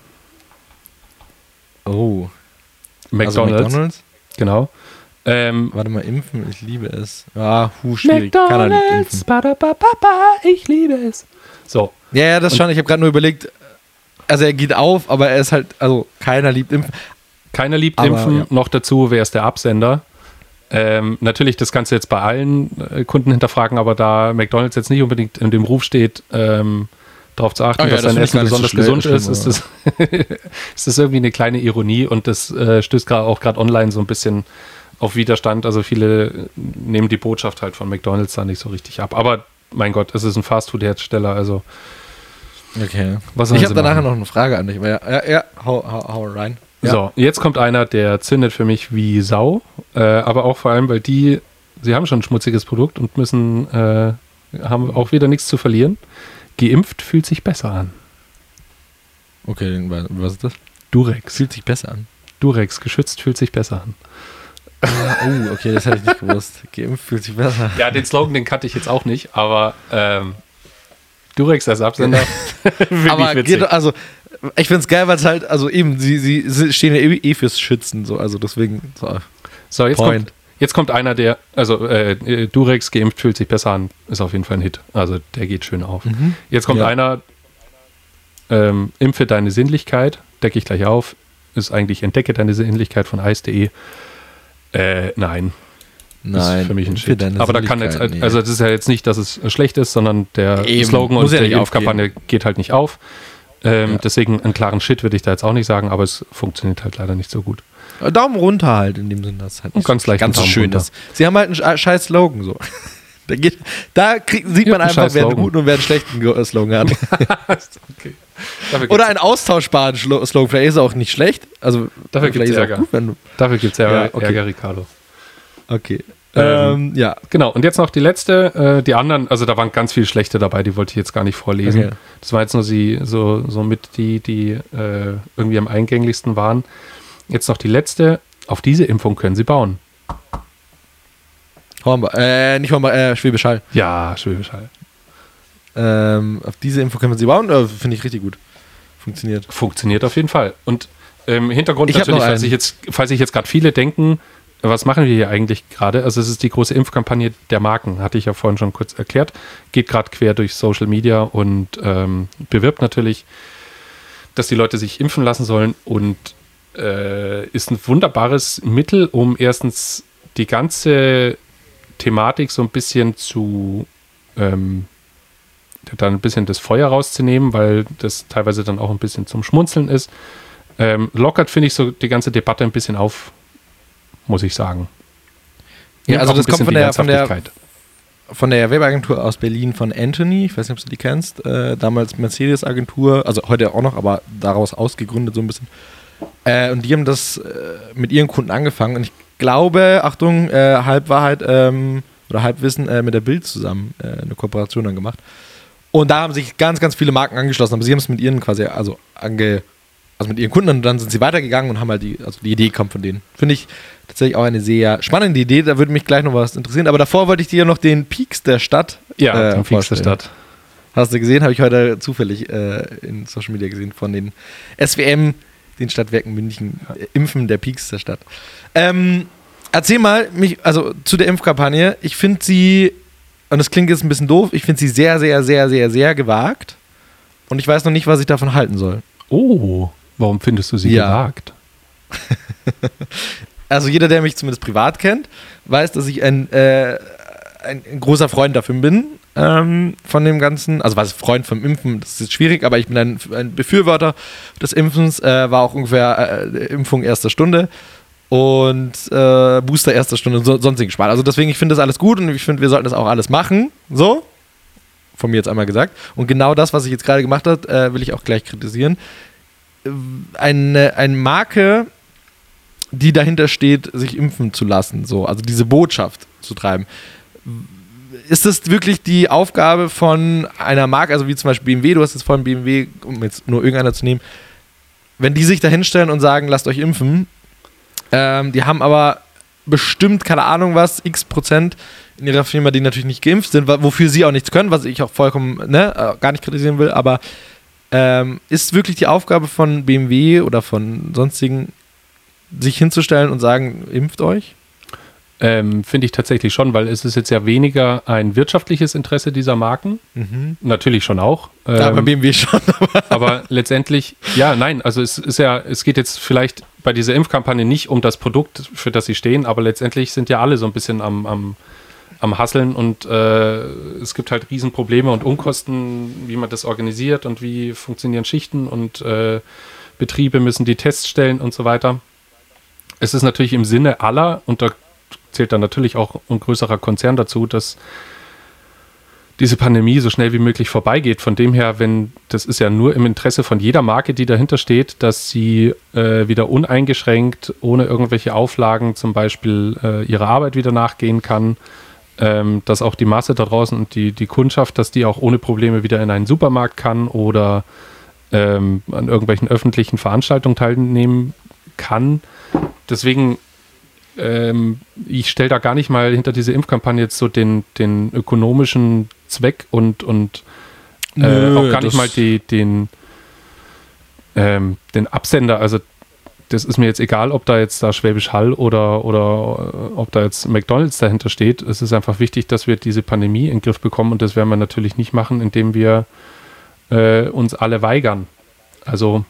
Oh. McDonalds, Also McDonalds? genau. Ähm, Warte mal, impfen, ich liebe es. Ah, hu, schwierig. McDonalds, impfen. badabababa, ich liebe es. So, Ja, ja, das schon. Ich habe gerade nur überlegt, also er geht auf, aber er ist halt, also keiner liebt impfen. keiner liebt Aber, Impfen. ja. Noch dazu, wer ist der Absender? Ähm, natürlich das Ganze jetzt bei allen äh, Kunden hinterfragen, aber da McDonalds jetzt nicht unbedingt in dem Ruf steht, ähm, darauf zu achten, Ah ja, dass das Essen so besonders schnell- gesund ist, ist das, [laughs] ist das irgendwie eine kleine Ironie und das äh, stößt gerade auch gerade online so ein bisschen auf Widerstand. Also viele nehmen die Botschaft halt von McDonalds da nicht so richtig ab. Aber mein Gott, es ist ein Fastfood-Hersteller, also Okay. Ich habe da nachher noch eine Frage an dich. Aber ja, ja, ja hau, hau, hau rein. Ja. So, jetzt kommt einer, der zündet für mich wie Sau, äh, aber auch vor allem, weil die, sie haben schon ein schmutziges Produkt und müssen, äh, haben auch wieder nichts zu verlieren. Geimpft fühlt sich besser an. Okay, was ist das? Durex. Fühlt sich besser an. Durex, geschützt fühlt sich besser an. oh, okay, das hätte ich nicht gewusst. [laughs] Geimpft fühlt sich besser. Ja, den Slogan, den kannte ich jetzt auch nicht, aber ähm, Durex als Absender Aber geht, also, ich finde es geil, weil es halt, also eben, sie, sie, stehen ja eh, eh fürs Schützen, so, also deswegen, so. So, jetzt Point. kommt, jetzt kommt einer, der, also äh, äh, Durex geimpft fühlt sich besser an, ist auf jeden Fall ein Hit. Also der geht schön auf. Jetzt kommt Ja. einer, ähm, impfe deine Sinnlichkeit, decke ich gleich auf, ist eigentlich entdecke deine Sinnlichkeit von ice.de. Äh, nein, Nein, ist für mich ein Shit. Aber da kann jetzt, nee. also das ist ja jetzt nicht, dass es schlecht ist, sondern der Eben, Slogan muss und ja die nicht Impfkampagne geht halt nicht auf. Ähm, Ja. Deswegen einen klaren Shit würde ich da jetzt auch nicht sagen, aber es funktioniert halt leider nicht so gut. Daumen runter halt in dem Sinne, dass es halt ganz leicht ganz so schön runter. ist. Sie haben halt einen sch- scheiß Slogan so. [laughs] Da, geht, da krieg, sieht man ein einfach, wer einen guten und wer einen schlechten Ge- Slogan hat. [laughs] okay. Oder einen austauschbaren Slogan. Vielleicht ist er auch nicht schlecht. Also, Dafür Ärger. gut, wenn du. Dafür gibt es ja, Ja, okay. Ärger, Ricardo. Okay. Ähm, Ähm, ja. Genau, und jetzt noch die letzte, äh, die anderen, also da waren ganz viele schlechte dabei, die wollte ich jetzt gar nicht vorlesen. Okay. Das war jetzt nur sie, so, so mit die, die äh, irgendwie am eingänglichsten waren. Jetzt noch die letzte, auf diese Impfung können sie bauen. Hornbach. Äh, nicht Hornbach, äh, Schwäbisch Hall. Ja, Schwäbisch Hall. Ähm, auf diese Info können wir sie bauen. Äh, Finde ich richtig gut. funktioniert. Funktioniert auf jeden Fall. Und ähm, Hintergrund Ich natürlich, falls ich jetzt, falls jetzt gerade viele denken, was machen wir hier eigentlich gerade? Also es ist die große Impfkampagne der Marken, hatte ich ja vorhin schon kurz erklärt. Geht gerade quer durch Social Media und ähm, bewirbt natürlich, dass die Leute sich impfen lassen sollen und äh, ist ein wunderbares Mittel, um erstens die ganze Thematik so ein bisschen zu ähm, dann ein bisschen das Feuer rauszunehmen, weil das teilweise dann auch ein bisschen zum Schmunzeln ist. Ähm, lockert, finde ich, so die ganze Debatte ein bisschen auf, muss ich sagen. Ja, also das kommt von der, von der, von der Werbeagentur aus Berlin von Anthony, ich weiß nicht, ob du die kennst, äh, damals Mercedes-Agentur, also heute auch noch, aber daraus ausgegründet so ein bisschen. Äh, und die haben das äh, mit ihren Kunden angefangen und ich glaube, Achtung, äh, Halbwahrheit ähm, oder Halbwissen äh, mit der Bild zusammen äh, eine Kooperation dann gemacht. Und da haben sich ganz, ganz viele Marken angeschlossen, aber sie haben es mit ihren quasi, also ange, also mit ihren Kunden und dann sind sie weitergegangen und haben halt die, also die Idee kommt von denen. Finde ich tatsächlich auch eine sehr spannende Idee, da würde mich gleich noch was interessieren. Aber davor wollte ich dir noch den Peaks der Stadt Ja, äh, zum Fix der. Stadt. Hast du gesehen? Habe ich heute zufällig äh, in Social Media gesehen von den SWM, den Stadtwerken München, äh, Impfen der Peaks der Stadt. Ähm, erzähl mal, mich, also zu der Impfkampagne. Ich finde sie, und das klingt jetzt ein bisschen doof, ich finde sie sehr, sehr, sehr, sehr, sehr gewagt. Und ich weiß noch nicht, was ich davon halten soll. Oh, warum findest du sie Ja. gewagt? [laughs] Also jeder, der mich zumindest privat kennt, weiß, dass ich ein, äh, ein, ein großer Freund dafür bin, ähm, von dem Ganzen. Also was Freund vom Impfen, das ist schwierig, aber ich bin ein, ein Befürworter des Impfens, äh, war auch ungefähr äh, Impfung erster Stunde und äh, Booster erster Stunde und so, sonstigen Spaß. Also deswegen, ich finde das alles gut und ich finde, wir sollten das auch alles machen. So, von mir jetzt einmal gesagt. Und genau das, was ich jetzt gerade gemacht habe, äh, will ich auch gleich kritisieren. Eine, eine Marke, die dahinter steht, sich impfen zu lassen, so, also diese Botschaft zu treiben. Ist das wirklich die Aufgabe von einer Marke, also wie zum Beispiel BMW, du hast jetzt vorhin BMW, um jetzt nur irgendeiner zu nehmen, wenn die sich da hinstellen und sagen, lasst euch impfen, ähm, die haben aber bestimmt, keine Ahnung was, x Prozent in ihrer Firma, die natürlich nicht geimpft sind, wofür sie auch nichts können, was ich auch vollkommen ne, äh, gar nicht kritisieren will, aber ähm, ist wirklich die Aufgabe von BMW oder von sonstigen, sich hinzustellen und sagen, impft euch? Ähm, Finde ich tatsächlich schon, weil es ist jetzt ja weniger ein wirtschaftliches Interesse dieser Marken. Natürlich schon auch. ja, bei Ähm, BMW schon. [laughs] aber letztendlich, ja, nein, also es ist ja, es geht jetzt vielleicht bei dieser Impfkampagne nicht um das Produkt, für das sie stehen, aber letztendlich sind ja alle so ein bisschen am, am, am Hasseln und äh, es gibt halt Riesenprobleme und Unkosten, wie man das organisiert und wie funktionieren Schichten und äh, Betriebe müssen die Tests stellen und so weiter. Es ist natürlich im Sinne aller, und da zählt dann natürlich auch ein größerer Konzern dazu, dass diese Pandemie so schnell wie möglich vorbeigeht. Von dem her, wenn das ist ja nur im Interesse von jeder Marke, die dahinter steht, dass sie äh, wieder uneingeschränkt, ohne irgendwelche Auflagen zum Beispiel äh, ihrer Arbeit wieder nachgehen kann, ähm, dass auch die Masse da draußen und die, die Kundschaft, dass die auch ohne Probleme wieder in einen Supermarkt kann oder ähm, an irgendwelchen öffentlichen Veranstaltungen teilnehmen kann. Deswegen ähm, ich stelle da gar nicht mal hinter diese Impfkampagne jetzt so den, den ökonomischen Zweck und, und äh, Nö, auch gar nicht mal die, den, ähm, den Absender. Also das ist mir jetzt egal, ob da jetzt da Schwäbisch Hall oder, oder äh, ob da jetzt McDonalds dahinter steht. Es ist einfach wichtig, dass wir diese Pandemie in den Griff bekommen und das werden wir natürlich nicht machen, indem wir äh, uns alle weigern. Also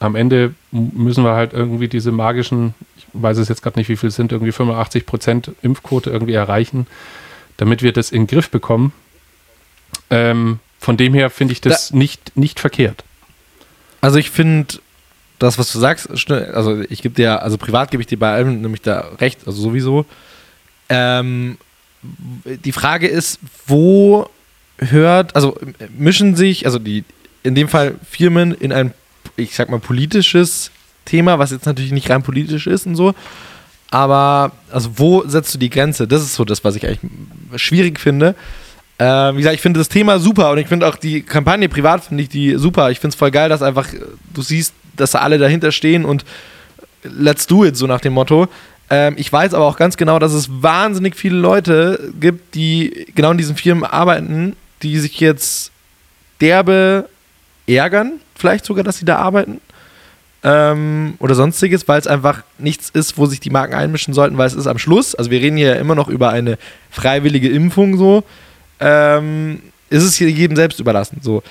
am Ende müssen wir halt irgendwie diese magischen, ich weiß es jetzt gerade nicht, wie viel sind, irgendwie 85 Prozent Impfquote irgendwie erreichen, damit wir das in den Griff bekommen. Ähm, von dem her finde ich das nicht, nicht verkehrt. Also ich finde das, was du sagst, also ich gebe dir, also privat gebe ich dir bei allem nämlich da recht, also sowieso. Ähm, die Frage ist, wo hört, also mischen sich, also die, in dem Fall Firmen in ein, ich sag mal, politisches Thema, was jetzt natürlich nicht rein politisch ist und so, aber also wo setzt du die Grenze? Das ist so das, was ich eigentlich schwierig finde. Ähm, wie gesagt, ich finde das Thema super und ich finde auch die Kampagne privat finde ich die super. Ich finde es voll geil, dass einfach äh, du siehst, dass da alle dahinter stehen und let's do it, so nach dem Motto. Ähm, ich weiß aber auch ganz genau, dass es wahnsinnig viele Leute gibt, die genau in diesen Firmen arbeiten, die sich jetzt derbe ärgern, vielleicht sogar, dass sie da arbeiten. Ähm, oder sonstiges, weil es einfach nichts ist, wo sich die Marken einmischen sollten, weil es ist am Schluss, also wir reden hier ja immer noch über eine freiwillige Impfung so, ähm, ist es hier jedem selbst überlassen. So.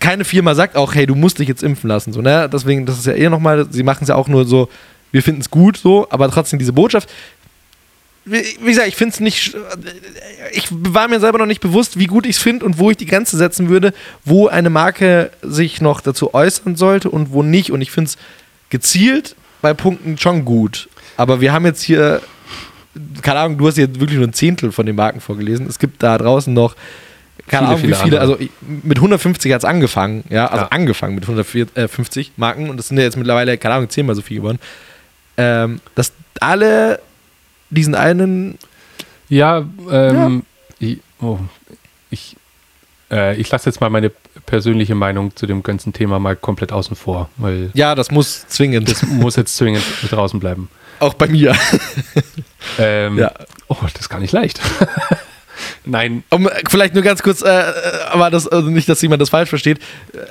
Keine Firma sagt auch, hey, du musst dich jetzt impfen lassen. So, ne? Deswegen, das ist ja eher nochmal, sie machen es ja auch nur so, wir finden es gut so, aber trotzdem diese Botschaft, wie gesagt, ich finde es nicht. Ich war mir selber noch nicht bewusst, wie gut ich es finde und wo ich die Grenze setzen würde, wo eine Marke sich noch dazu äußern sollte und wo nicht. Und ich finde es gezielt bei Punkten schon gut. Aber wir haben jetzt hier, keine Ahnung, du hast jetzt wirklich nur ein Zehntel von den Marken vorgelesen. Es gibt da draußen noch, keine viele, Ahnung, viele wie viele, andere. also mit 150 hat es angefangen, ja, also ja. angefangen mit 150 Marken und das sind ja jetzt mittlerweile, keine Ahnung, zehnmal so viel geworden. Ähm, dass alle diesen einen. Ja, ähm, ja. Ich, oh, ich, äh, ich lasse jetzt mal meine persönliche Meinung zu dem ganzen Thema mal komplett außen vor. Weil ja, das muss zwingend. Das muss jetzt zwingend [laughs] draußen bleiben. Auch bei mir. [laughs] ähm, ja. Oh, das ist gar nicht leicht. [laughs] Nein. Um, vielleicht nur ganz kurz, äh, äh, aber das, also nicht, dass jemand das falsch versteht.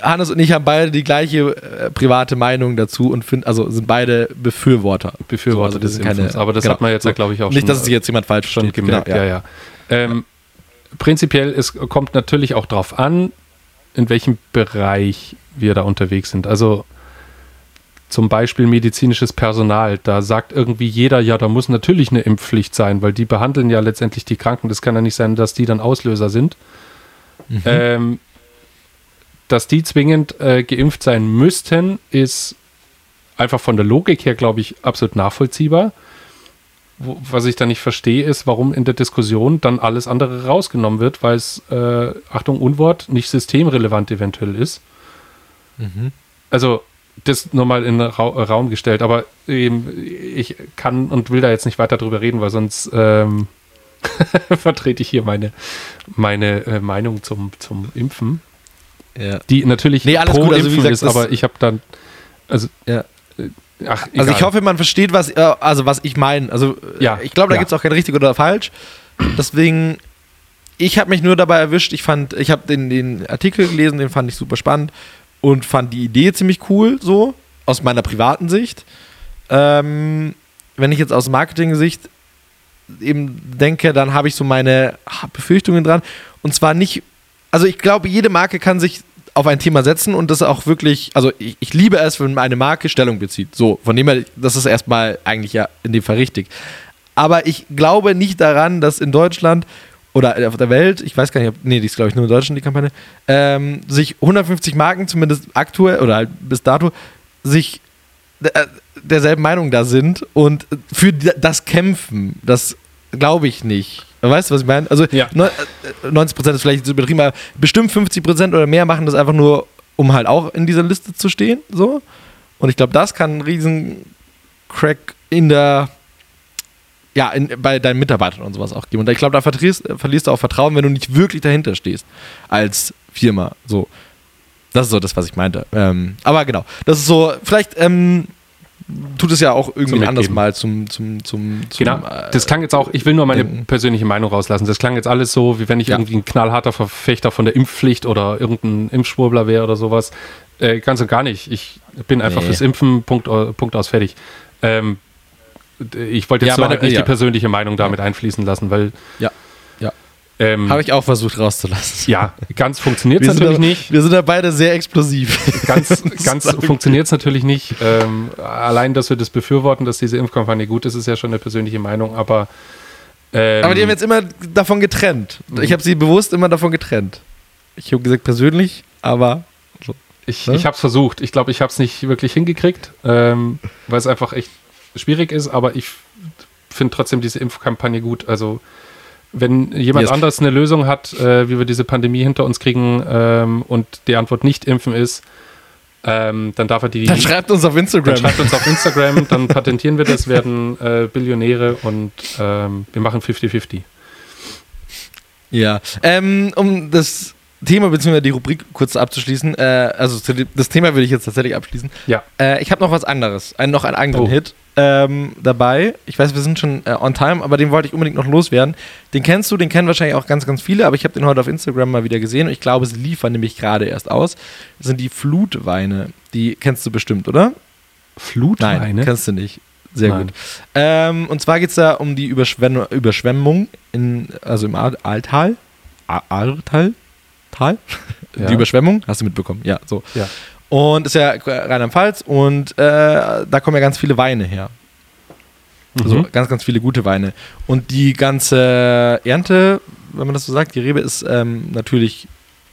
Hannes und ich haben beide die gleiche äh, private Meinung dazu und find, also sind beide Befürworter. Befürworter so, also des keine, Aber das genau, hat man jetzt ja, glaube ich, auch nicht, schon. Nicht, dass sich jetzt jemand falsch schon versteht. gemerkt. Genau, ja, ja. ja. Ähm, prinzipiell, es kommt natürlich auch darauf an, in welchem Bereich wir da unterwegs sind. Also zum Beispiel medizinisches Personal. Da sagt irgendwie jeder, ja, da muss natürlich eine Impfpflicht sein, weil die behandeln ja letztendlich die Kranken. Das kann ja nicht sein, dass die dann Auslöser sind. Mhm. Ähm, dass die zwingend äh, geimpft sein müssten, ist einfach von der Logik her, glaube ich, absolut nachvollziehbar. Wo, was ich da nicht verstehe, ist, warum in der Diskussion dann alles andere rausgenommen wird, weil es, äh, Achtung, Unwort, nicht systemrelevant eventuell ist. Mhm. Also, das nochmal in den Ra Raum gestellt, aber eben, ich kann und will da jetzt nicht weiter drüber reden, weil sonst ähm, [laughs] vertrete ich hier meine, meine äh, Meinung zum, zum Impfen. Ja. Die natürlich nee, pro gut. Also, Impfen gesagt, ist, aber ich habe dann, also ja. Äh, ach, also ich hoffe, man versteht, was, äh, also was ich meine. Also ja, ich glaube, da ja. gibt es auch kein richtig oder falsch. Deswegen, ich habe mich nur dabei erwischt. Ich fand, ich habe den, den Artikel gelesen, den fand ich super spannend und fand die Idee ziemlich cool, so aus meiner privaten Sicht. Ähm, wenn ich jetzt aus Marketing-Sicht eben denke, dann habe ich so meine Befürchtungen dran. Und zwar nicht, also ich glaube, jede Marke kann sich auf ein Thema setzen und das auch wirklich, also ich, ich liebe es, wenn eine Marke Stellung bezieht. So, von dem her, das ist erstmal eigentlich ja in dem Fall richtig. Aber ich glaube nicht daran, dass in Deutschland oder auf der Welt, ich weiß gar nicht, ob, nee, die ist glaube ich nur in Deutschland, die Kampagne, ähm, sich 150 Marken, zumindest aktuell oder halt bis dato, sich äh, derselben Meinung da sind und für das kämpfen. Das glaube ich nicht. Weißt du, was ich meine? Also ja. 90% äh, ist vielleicht zu übertrieben, aber bestimmt 50% oder mehr machen das einfach nur, um halt auch in dieser Liste zu stehen. So. Und ich glaube, das kann einen riesen Crack in der ja, in, bei deinen Mitarbeitern und sowas auch geben. Und ich glaube, da verlierst, verlierst, du auch Vertrauen, wenn du nicht wirklich dahinter stehst als Firma. So. Das ist so das, was ich meinte. Ähm, aber genau, das ist so, vielleicht ähm, tut es ja auch irgendwie ein anderes Mal zum, zum, zum, zum Genau, äh, das klang jetzt auch, ich will nur meine denken. persönliche Meinung rauslassen. Das klang jetzt alles so, wie wenn ich ja. irgendwie ein knallharter Verfechter von der Impfpflicht oder irgendein Impfschwurbler wäre oder sowas. Äh, ganz und gar nicht. Ich bin einfach nee. fürs Impfen, Punkt, Punkt aus, fertig. Ähm, ich wollte jetzt ja, meine, nicht ja. die persönliche Meinung damit einfließen lassen, weil. Ja. Ja. Ähm, Habe ich auch versucht rauszulassen. Ja, ganz funktioniert es natürlich da, nicht. Wir sind da beide sehr explosiv. Ganz, [laughs] ganz funktioniert es natürlich nicht. Ähm, allein, dass wir das befürworten, dass diese Impfkampagne gut ist, ist ja schon eine persönliche Meinung, aber. Ähm, aber die haben jetzt immer davon getrennt. Ich habe sie bewusst immer davon getrennt. Ich habe gesagt persönlich, aber. So. Ich, ne? ich habe es versucht. Ich glaube, ich habe es nicht wirklich hingekriegt, ähm, weil es einfach echt schwierig ist, aber ich finde trotzdem diese Impfkampagne gut. Also wenn jemand yes. anders eine Lösung hat, äh, wie wir diese Pandemie hinter uns kriegen ähm, und die Antwort nicht impfen ist, ähm, dann darf er die. Dann schreibt uns auf Instagram. Dann schreibt uns auf Instagram, dann patentieren wir das, werden äh, Billionäre und ähm, wir machen 50-50. Ja, ähm, um das Thema bzw. die Rubrik kurz abzuschließen, äh, also das Thema will ich jetzt tatsächlich abschließen. Ja. Äh, ich habe noch was anderes, ein, noch einen anderen oh. Hit ähm, dabei. Ich weiß, wir sind schon äh, on time, aber den wollte ich unbedingt noch loswerden. Den kennst du, den kennen wahrscheinlich auch ganz, ganz viele, aber ich habe den heute auf Instagram mal wieder gesehen und ich glaube, sie liefern nämlich gerade erst aus. Das sind die Flutweine. Die kennst du bestimmt, oder? Flutweine? Nein, kennst du nicht. Sehr Nein. gut. Ähm, und zwar geht es da um die Überschwemmung, Überschwemmung in, also im Aal- Aaltal. A- Aaltal? Tal? [laughs] Ja. Die Überschwemmung, hast du mitbekommen, ja, so. Ja. Und ist ja Rheinland-Pfalz und äh, da kommen ja ganz viele Weine her. Also Mhm. ganz, ganz viele gute Weine. Und die ganze Ernte, wenn man das so sagt, die Rebe ist ähm, natürlich,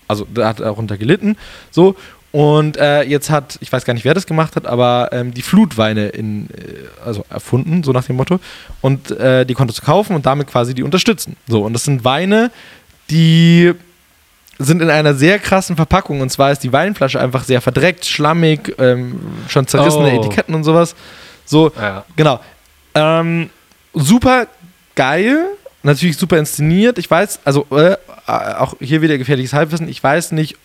also da hat darunter gelitten. So. Und äh, jetzt hat, ich weiß gar nicht, wer das gemacht hat, aber ähm, die Flutweine in, äh, also erfunden, so nach dem Motto. Und äh, die konntest du kaufen und damit quasi die unterstützen. So, und das sind Weine, die sind in einer sehr krassen Verpackung. Und zwar ist die Weinflasche einfach sehr verdreckt, schlammig, ähm, schon zerrissene Oh. Etiketten und sowas. So, Ja. Genau. Ähm, super geil, natürlich super inszeniert. Ich weiß, also äh, auch hier wieder gefährliches Halbwissen. Ich weiß nicht,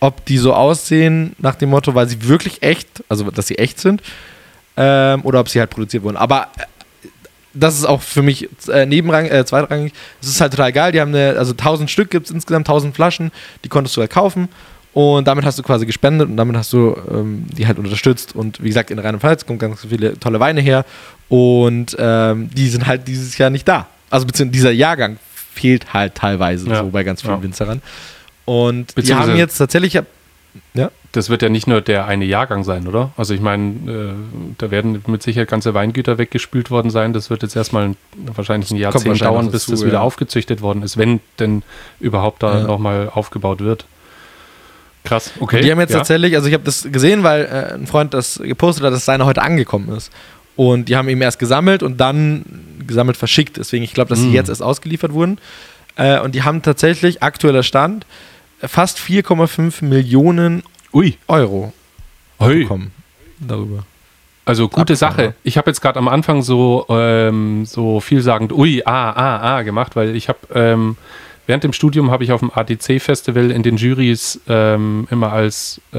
ob die so aussehen nach dem Motto, weil sie wirklich echt, also dass sie echt sind, ähm, oder ob sie halt produziert wurden. Aber äh, das ist auch für mich äh, nebenrang, äh, zweitrangig. Es ist halt total geil. Die haben eine, also 1000 Stück gibt es insgesamt, 1000 Flaschen, die konntest du halt kaufen. Und damit hast du quasi gespendet und damit hast du ähm, die halt unterstützt. Und wie gesagt, in Rheinland-Pfalz kommen ganz viele tolle Weine her. Und ähm, die sind halt dieses Jahr nicht da. Also beziehungsweise dieser Jahrgang fehlt halt teilweise Ja. so bei ganz vielen Ja. Winzerern. Und die haben jetzt tatsächlich, ja, Das wird ja nicht nur der eine Jahrgang sein, oder? Also ich meine, äh, da werden mit Sicherheit ganze Weingüter weggespült worden sein. Das wird jetzt erstmal ein, wahrscheinlich ein Jahrzehnt wahrscheinlich dauern, bis dazu, das wieder ja. aufgezüchtet worden ist, wenn denn überhaupt da Ja. nochmal aufgebaut wird. Krass, okay. Die haben jetzt ja. tatsächlich, also ich habe das gesehen, weil äh, ein Freund das gepostet hat, dass seine heute angekommen ist. Und die haben eben erst gesammelt und dann gesammelt verschickt. Deswegen, ich glaube, dass sie Mm. jetzt erst ausgeliefert wurden. Äh, und die haben tatsächlich, aktueller Stand, fast 4,5 Millionen Ui, Euro Hui. bekommen. Darüber. Also gute Abgefahren, Sache. ja. Ich habe jetzt gerade am Anfang so, ähm, so vielsagend ui, ah, ah, ah gemacht, weil ich habe ähm, während dem Studium habe ich auf dem ADC-Festival in den Jurys ähm, immer als, äh,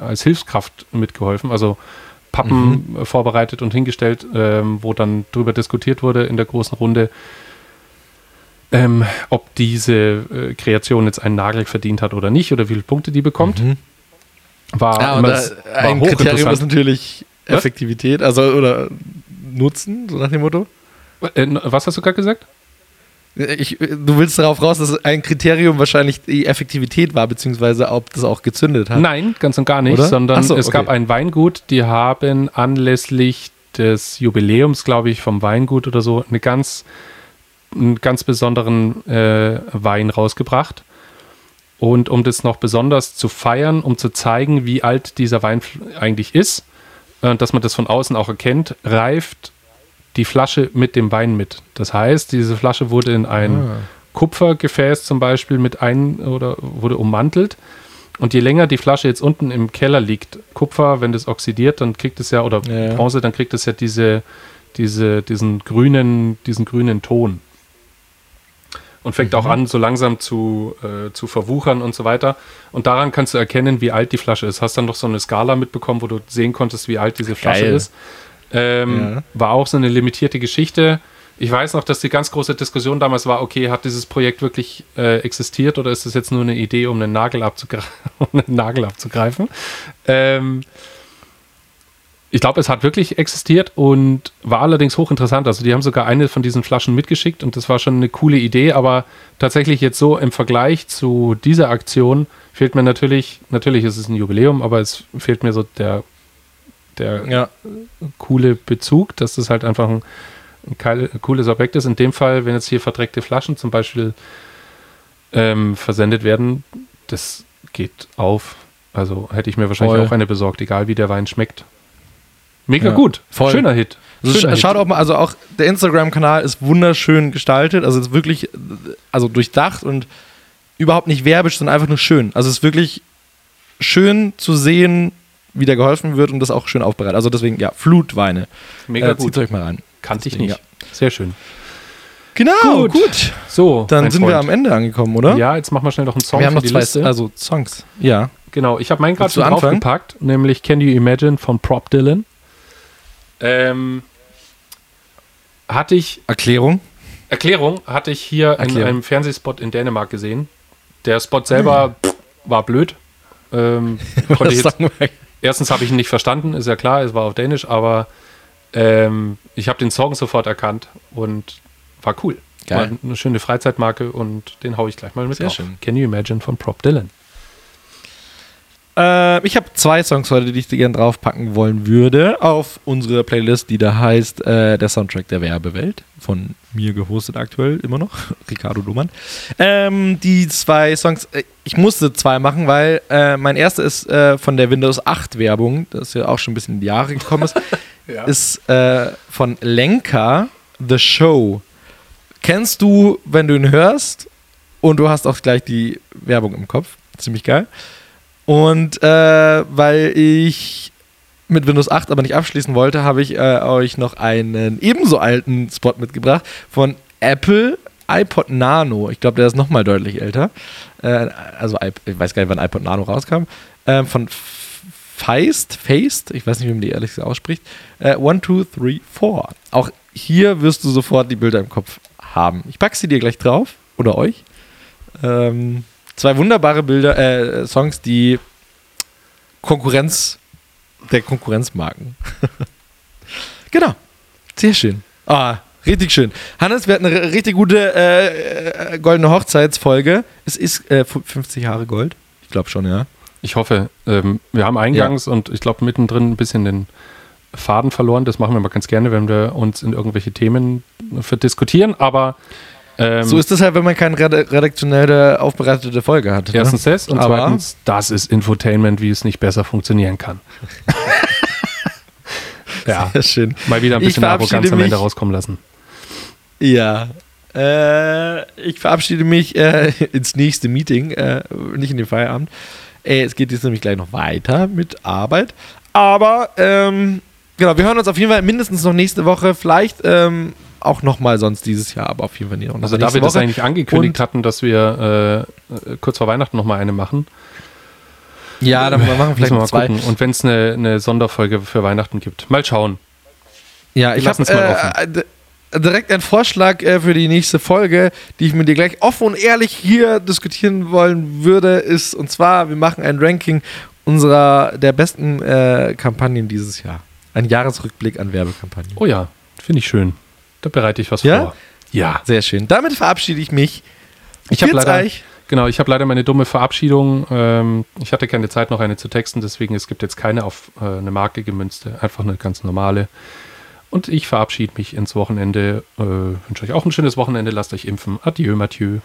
als Hilfskraft mitgeholfen, also Pappen äh, vorbereitet und hingestellt, ähm, wo dann drüber diskutiert wurde in der großen Runde, ähm, ob diese äh, Kreation jetzt einen Nagel verdient hat oder nicht oder wie viele Punkte die bekommt. Mhm. War, Ja, und immer, war ein Kriterium ist natürlich Was? Effektivität, also oder Nutzen, so nach dem Motto. Äh, was hast du gerade gesagt? Ich, du willst darauf raus, dass ein Kriterium wahrscheinlich die Effektivität war, beziehungsweise ob das auch gezündet hat. Nein, ganz und gar nicht, Oder? sondern so, es okay. gab ein Weingut, die haben anlässlich des Jubiläums, glaube ich, vom Weingut oder so, eine ganz, einen ganz besonderen äh, Wein rausgebracht. Und um das noch besonders zu feiern, um zu zeigen, wie alt dieser Wein eigentlich ist, äh, dass man das von außen auch erkennt, reift die Flasche mit dem Wein mit. Das heißt, diese Flasche wurde in ein Ah. Kupfergefäß zum Beispiel mit ein oder wurde ummantelt. Und je länger die Flasche jetzt unten im Keller liegt, Kupfer, wenn das oxidiert, dann kriegt es ja, oder ja. Bronze, dann kriegt es ja diese, diese, diesen grünen, diesen grünen Ton. Und fängt Mhm. auch an, so langsam zu, äh, zu verwuchern und so weiter. Und daran kannst du erkennen, wie alt die Flasche ist. Hast dann noch so eine Skala mitbekommen, wo du sehen konntest, wie alt diese Flasche Geil. ist. Ähm, Ja. War auch so eine limitierte Geschichte. Ich weiß noch, dass die ganz große Diskussion damals war, okay, hat dieses Projekt wirklich äh, existiert oder ist es jetzt nur eine Idee, um einen Nagel, abzugre [laughs] um einen Nagel abzugreifen? Ähm, ich glaube, es hat wirklich existiert und war allerdings hochinteressant. Also die haben sogar eine von diesen Flaschen mitgeschickt und das war schon eine coole Idee, aber tatsächlich jetzt so im Vergleich zu dieser Aktion fehlt mir natürlich, natürlich ist es ein Jubiläum, aber es fehlt mir so der, der Ja. coole Bezug, dass das halt einfach ein, ein cooles Objekt ist. In dem Fall, wenn jetzt hier verdreckte Flaschen zum Beispiel ähm, versendet werden, das geht auf. Also hätte ich mir wahrscheinlich Voll. auch eine besorgt, egal wie der Wein schmeckt. Mega Ja, gut. voll. Schöner Hit. Also Schöner sch- schaut auch mal, also auch der Instagram-Kanal ist wunderschön gestaltet. Also ist wirklich, also durchdacht und überhaupt nicht werbisch, sondern einfach nur schön. Also es ist wirklich schön zu sehen, wie da geholfen wird und das auch schön aufbereitet. Also deswegen, ja, Flutweine. Mega äh, gut. Zieht euch mal rein. Kannte ich nicht. Sehr schön. Genau, Gut. gut. So, Dann sind wir Freund. am Ende angekommen, oder? Ja, jetzt machen wir schnell noch einen Song wir haben noch zwei Liste. also Songs. Ja. Genau, ich habe meinen gerade schon draufgepackt, nämlich Can You Imagine von Prop Dylan. Ähm, hatte ich. Erklärung? Erklärung hatte ich hier Erklärung. in einem Fernsehspot in Dänemark gesehen. Der Spot selber pff, war blöd. Ähm, [laughs] jetzt, erstens habe ich ihn nicht verstanden, ist ja klar, es war auf Dänisch, aber ähm, ich habe den Song sofort erkannt und war cool. Geil. War eine schöne Freizeitmarke und den haue ich gleich mal mit Sehr drauf. schön. Can you imagine von Prop Dylan? Äh, ich habe zwei Songs heute, die ich dir gerne draufpacken wollen würde, auf unsere Playlist, die da heißt äh, Der Soundtrack der Werbewelt. Von mir gehostet aktuell immer noch, [laughs] Ricardo Luhmann. Ähm, die zwei Songs, äh, ich musste zwei machen, weil äh, mein erster ist äh, von der Windows 8 Werbung, das ja auch schon ein bisschen in die Jahre gekommen ist, [laughs] Ja. ist von Lenka The Show. Kennst du, wenn du ihn hörst und du hast auch gleich die Werbung im Kopf. Ziemlich geil. Und äh, weil ich mit Windows 8 aber nicht abschließen wollte, habe ich äh, euch noch einen ebenso alten Spot mitgebracht von Apple iPod Nano. Ich glaube, der ist nochmal deutlich älter. Äh, also ich weiß gar nicht, wann iPod Nano rauskam. Äh, von Feist, Feist, ich weiß nicht, wie man die ehrlich gesagt ausspricht. Äh, one, two, three, four. Auch hier wirst du sofort die Bilder im Kopf haben. Ich packe sie dir gleich drauf oder euch. Ähm, zwei wunderbare Bilder, äh, Songs, die Konkurrenz der Konkurrenzmarken. [laughs] genau. Sehr schön. Ah, richtig schön. Hannes, wir hatten eine richtig gute äh, äh, goldene Hochzeitsfolge. Es ist äh, fu- 50 Jahre Gold. Ich glaube schon, ja. Ich hoffe, ähm, wir haben eingangs und ich glaube mittendrin ein bisschen den Faden verloren. Das machen wir mal ganz gerne, wenn wir uns in irgendwelche Themen verdiskutieren. Aber ähm, so ist es halt, wenn man keine redaktionelle, aufbereitete Folge hat. ne? erstens das und Aber- zweitens, das ist Infotainment, wie es nicht besser funktionieren kann. [laughs] ja, Sehr schön. mal wieder ein bisschen Arroganz am Ende rauskommen lassen. Ja. Äh, ich verabschiede mich äh, [laughs] ins nächste Meeting, äh, nicht in den Feierabend. Äh, es geht jetzt nämlich gleich noch weiter mit Arbeit. Aber, ähm, genau, wir hören uns auf jeden Fall mindestens noch nächste Woche. Vielleicht ähm, auch nochmal sonst dieses Jahr, aber auf jeden Fall nicht noch Also da wir das Woche. eigentlich angekündigt Und- hatten, dass wir äh, äh, kurz vor Weihnachten nochmal eine machen, Ja, dann [laughs] machen wir vielleicht mal zwei. gucken. Und wenn es eine, eine Sonderfolge für Weihnachten gibt, mal schauen. Ja, ich Lass habe uns mal äh, d- direkt einen Vorschlag äh, für die nächste Folge, die ich mit dir gleich offen und ehrlich hier diskutieren wollen würde, ist und zwar wir machen ein Ranking unserer der besten äh, Kampagnen dieses Jahr. Ein Jahresrückblick an Werbekampagnen. Oh ja, finde ich schön. Da bereite ich was Ja? vor. Ja. Sehr schön. Damit verabschiede ich mich. Ich habe leider, euch. genau, ich habe leider meine dumme Verabschiedung. Ähm, ich hatte keine Zeit, noch eine zu texten, deswegen es gibt jetzt keine auf äh, eine Marke gemünzte, einfach eine ganz normale. Und ich verabschiede mich ins Wochenende. Äh, wünsche euch auch ein schönes Wochenende. Lasst euch impfen. Adieu, Mathieu.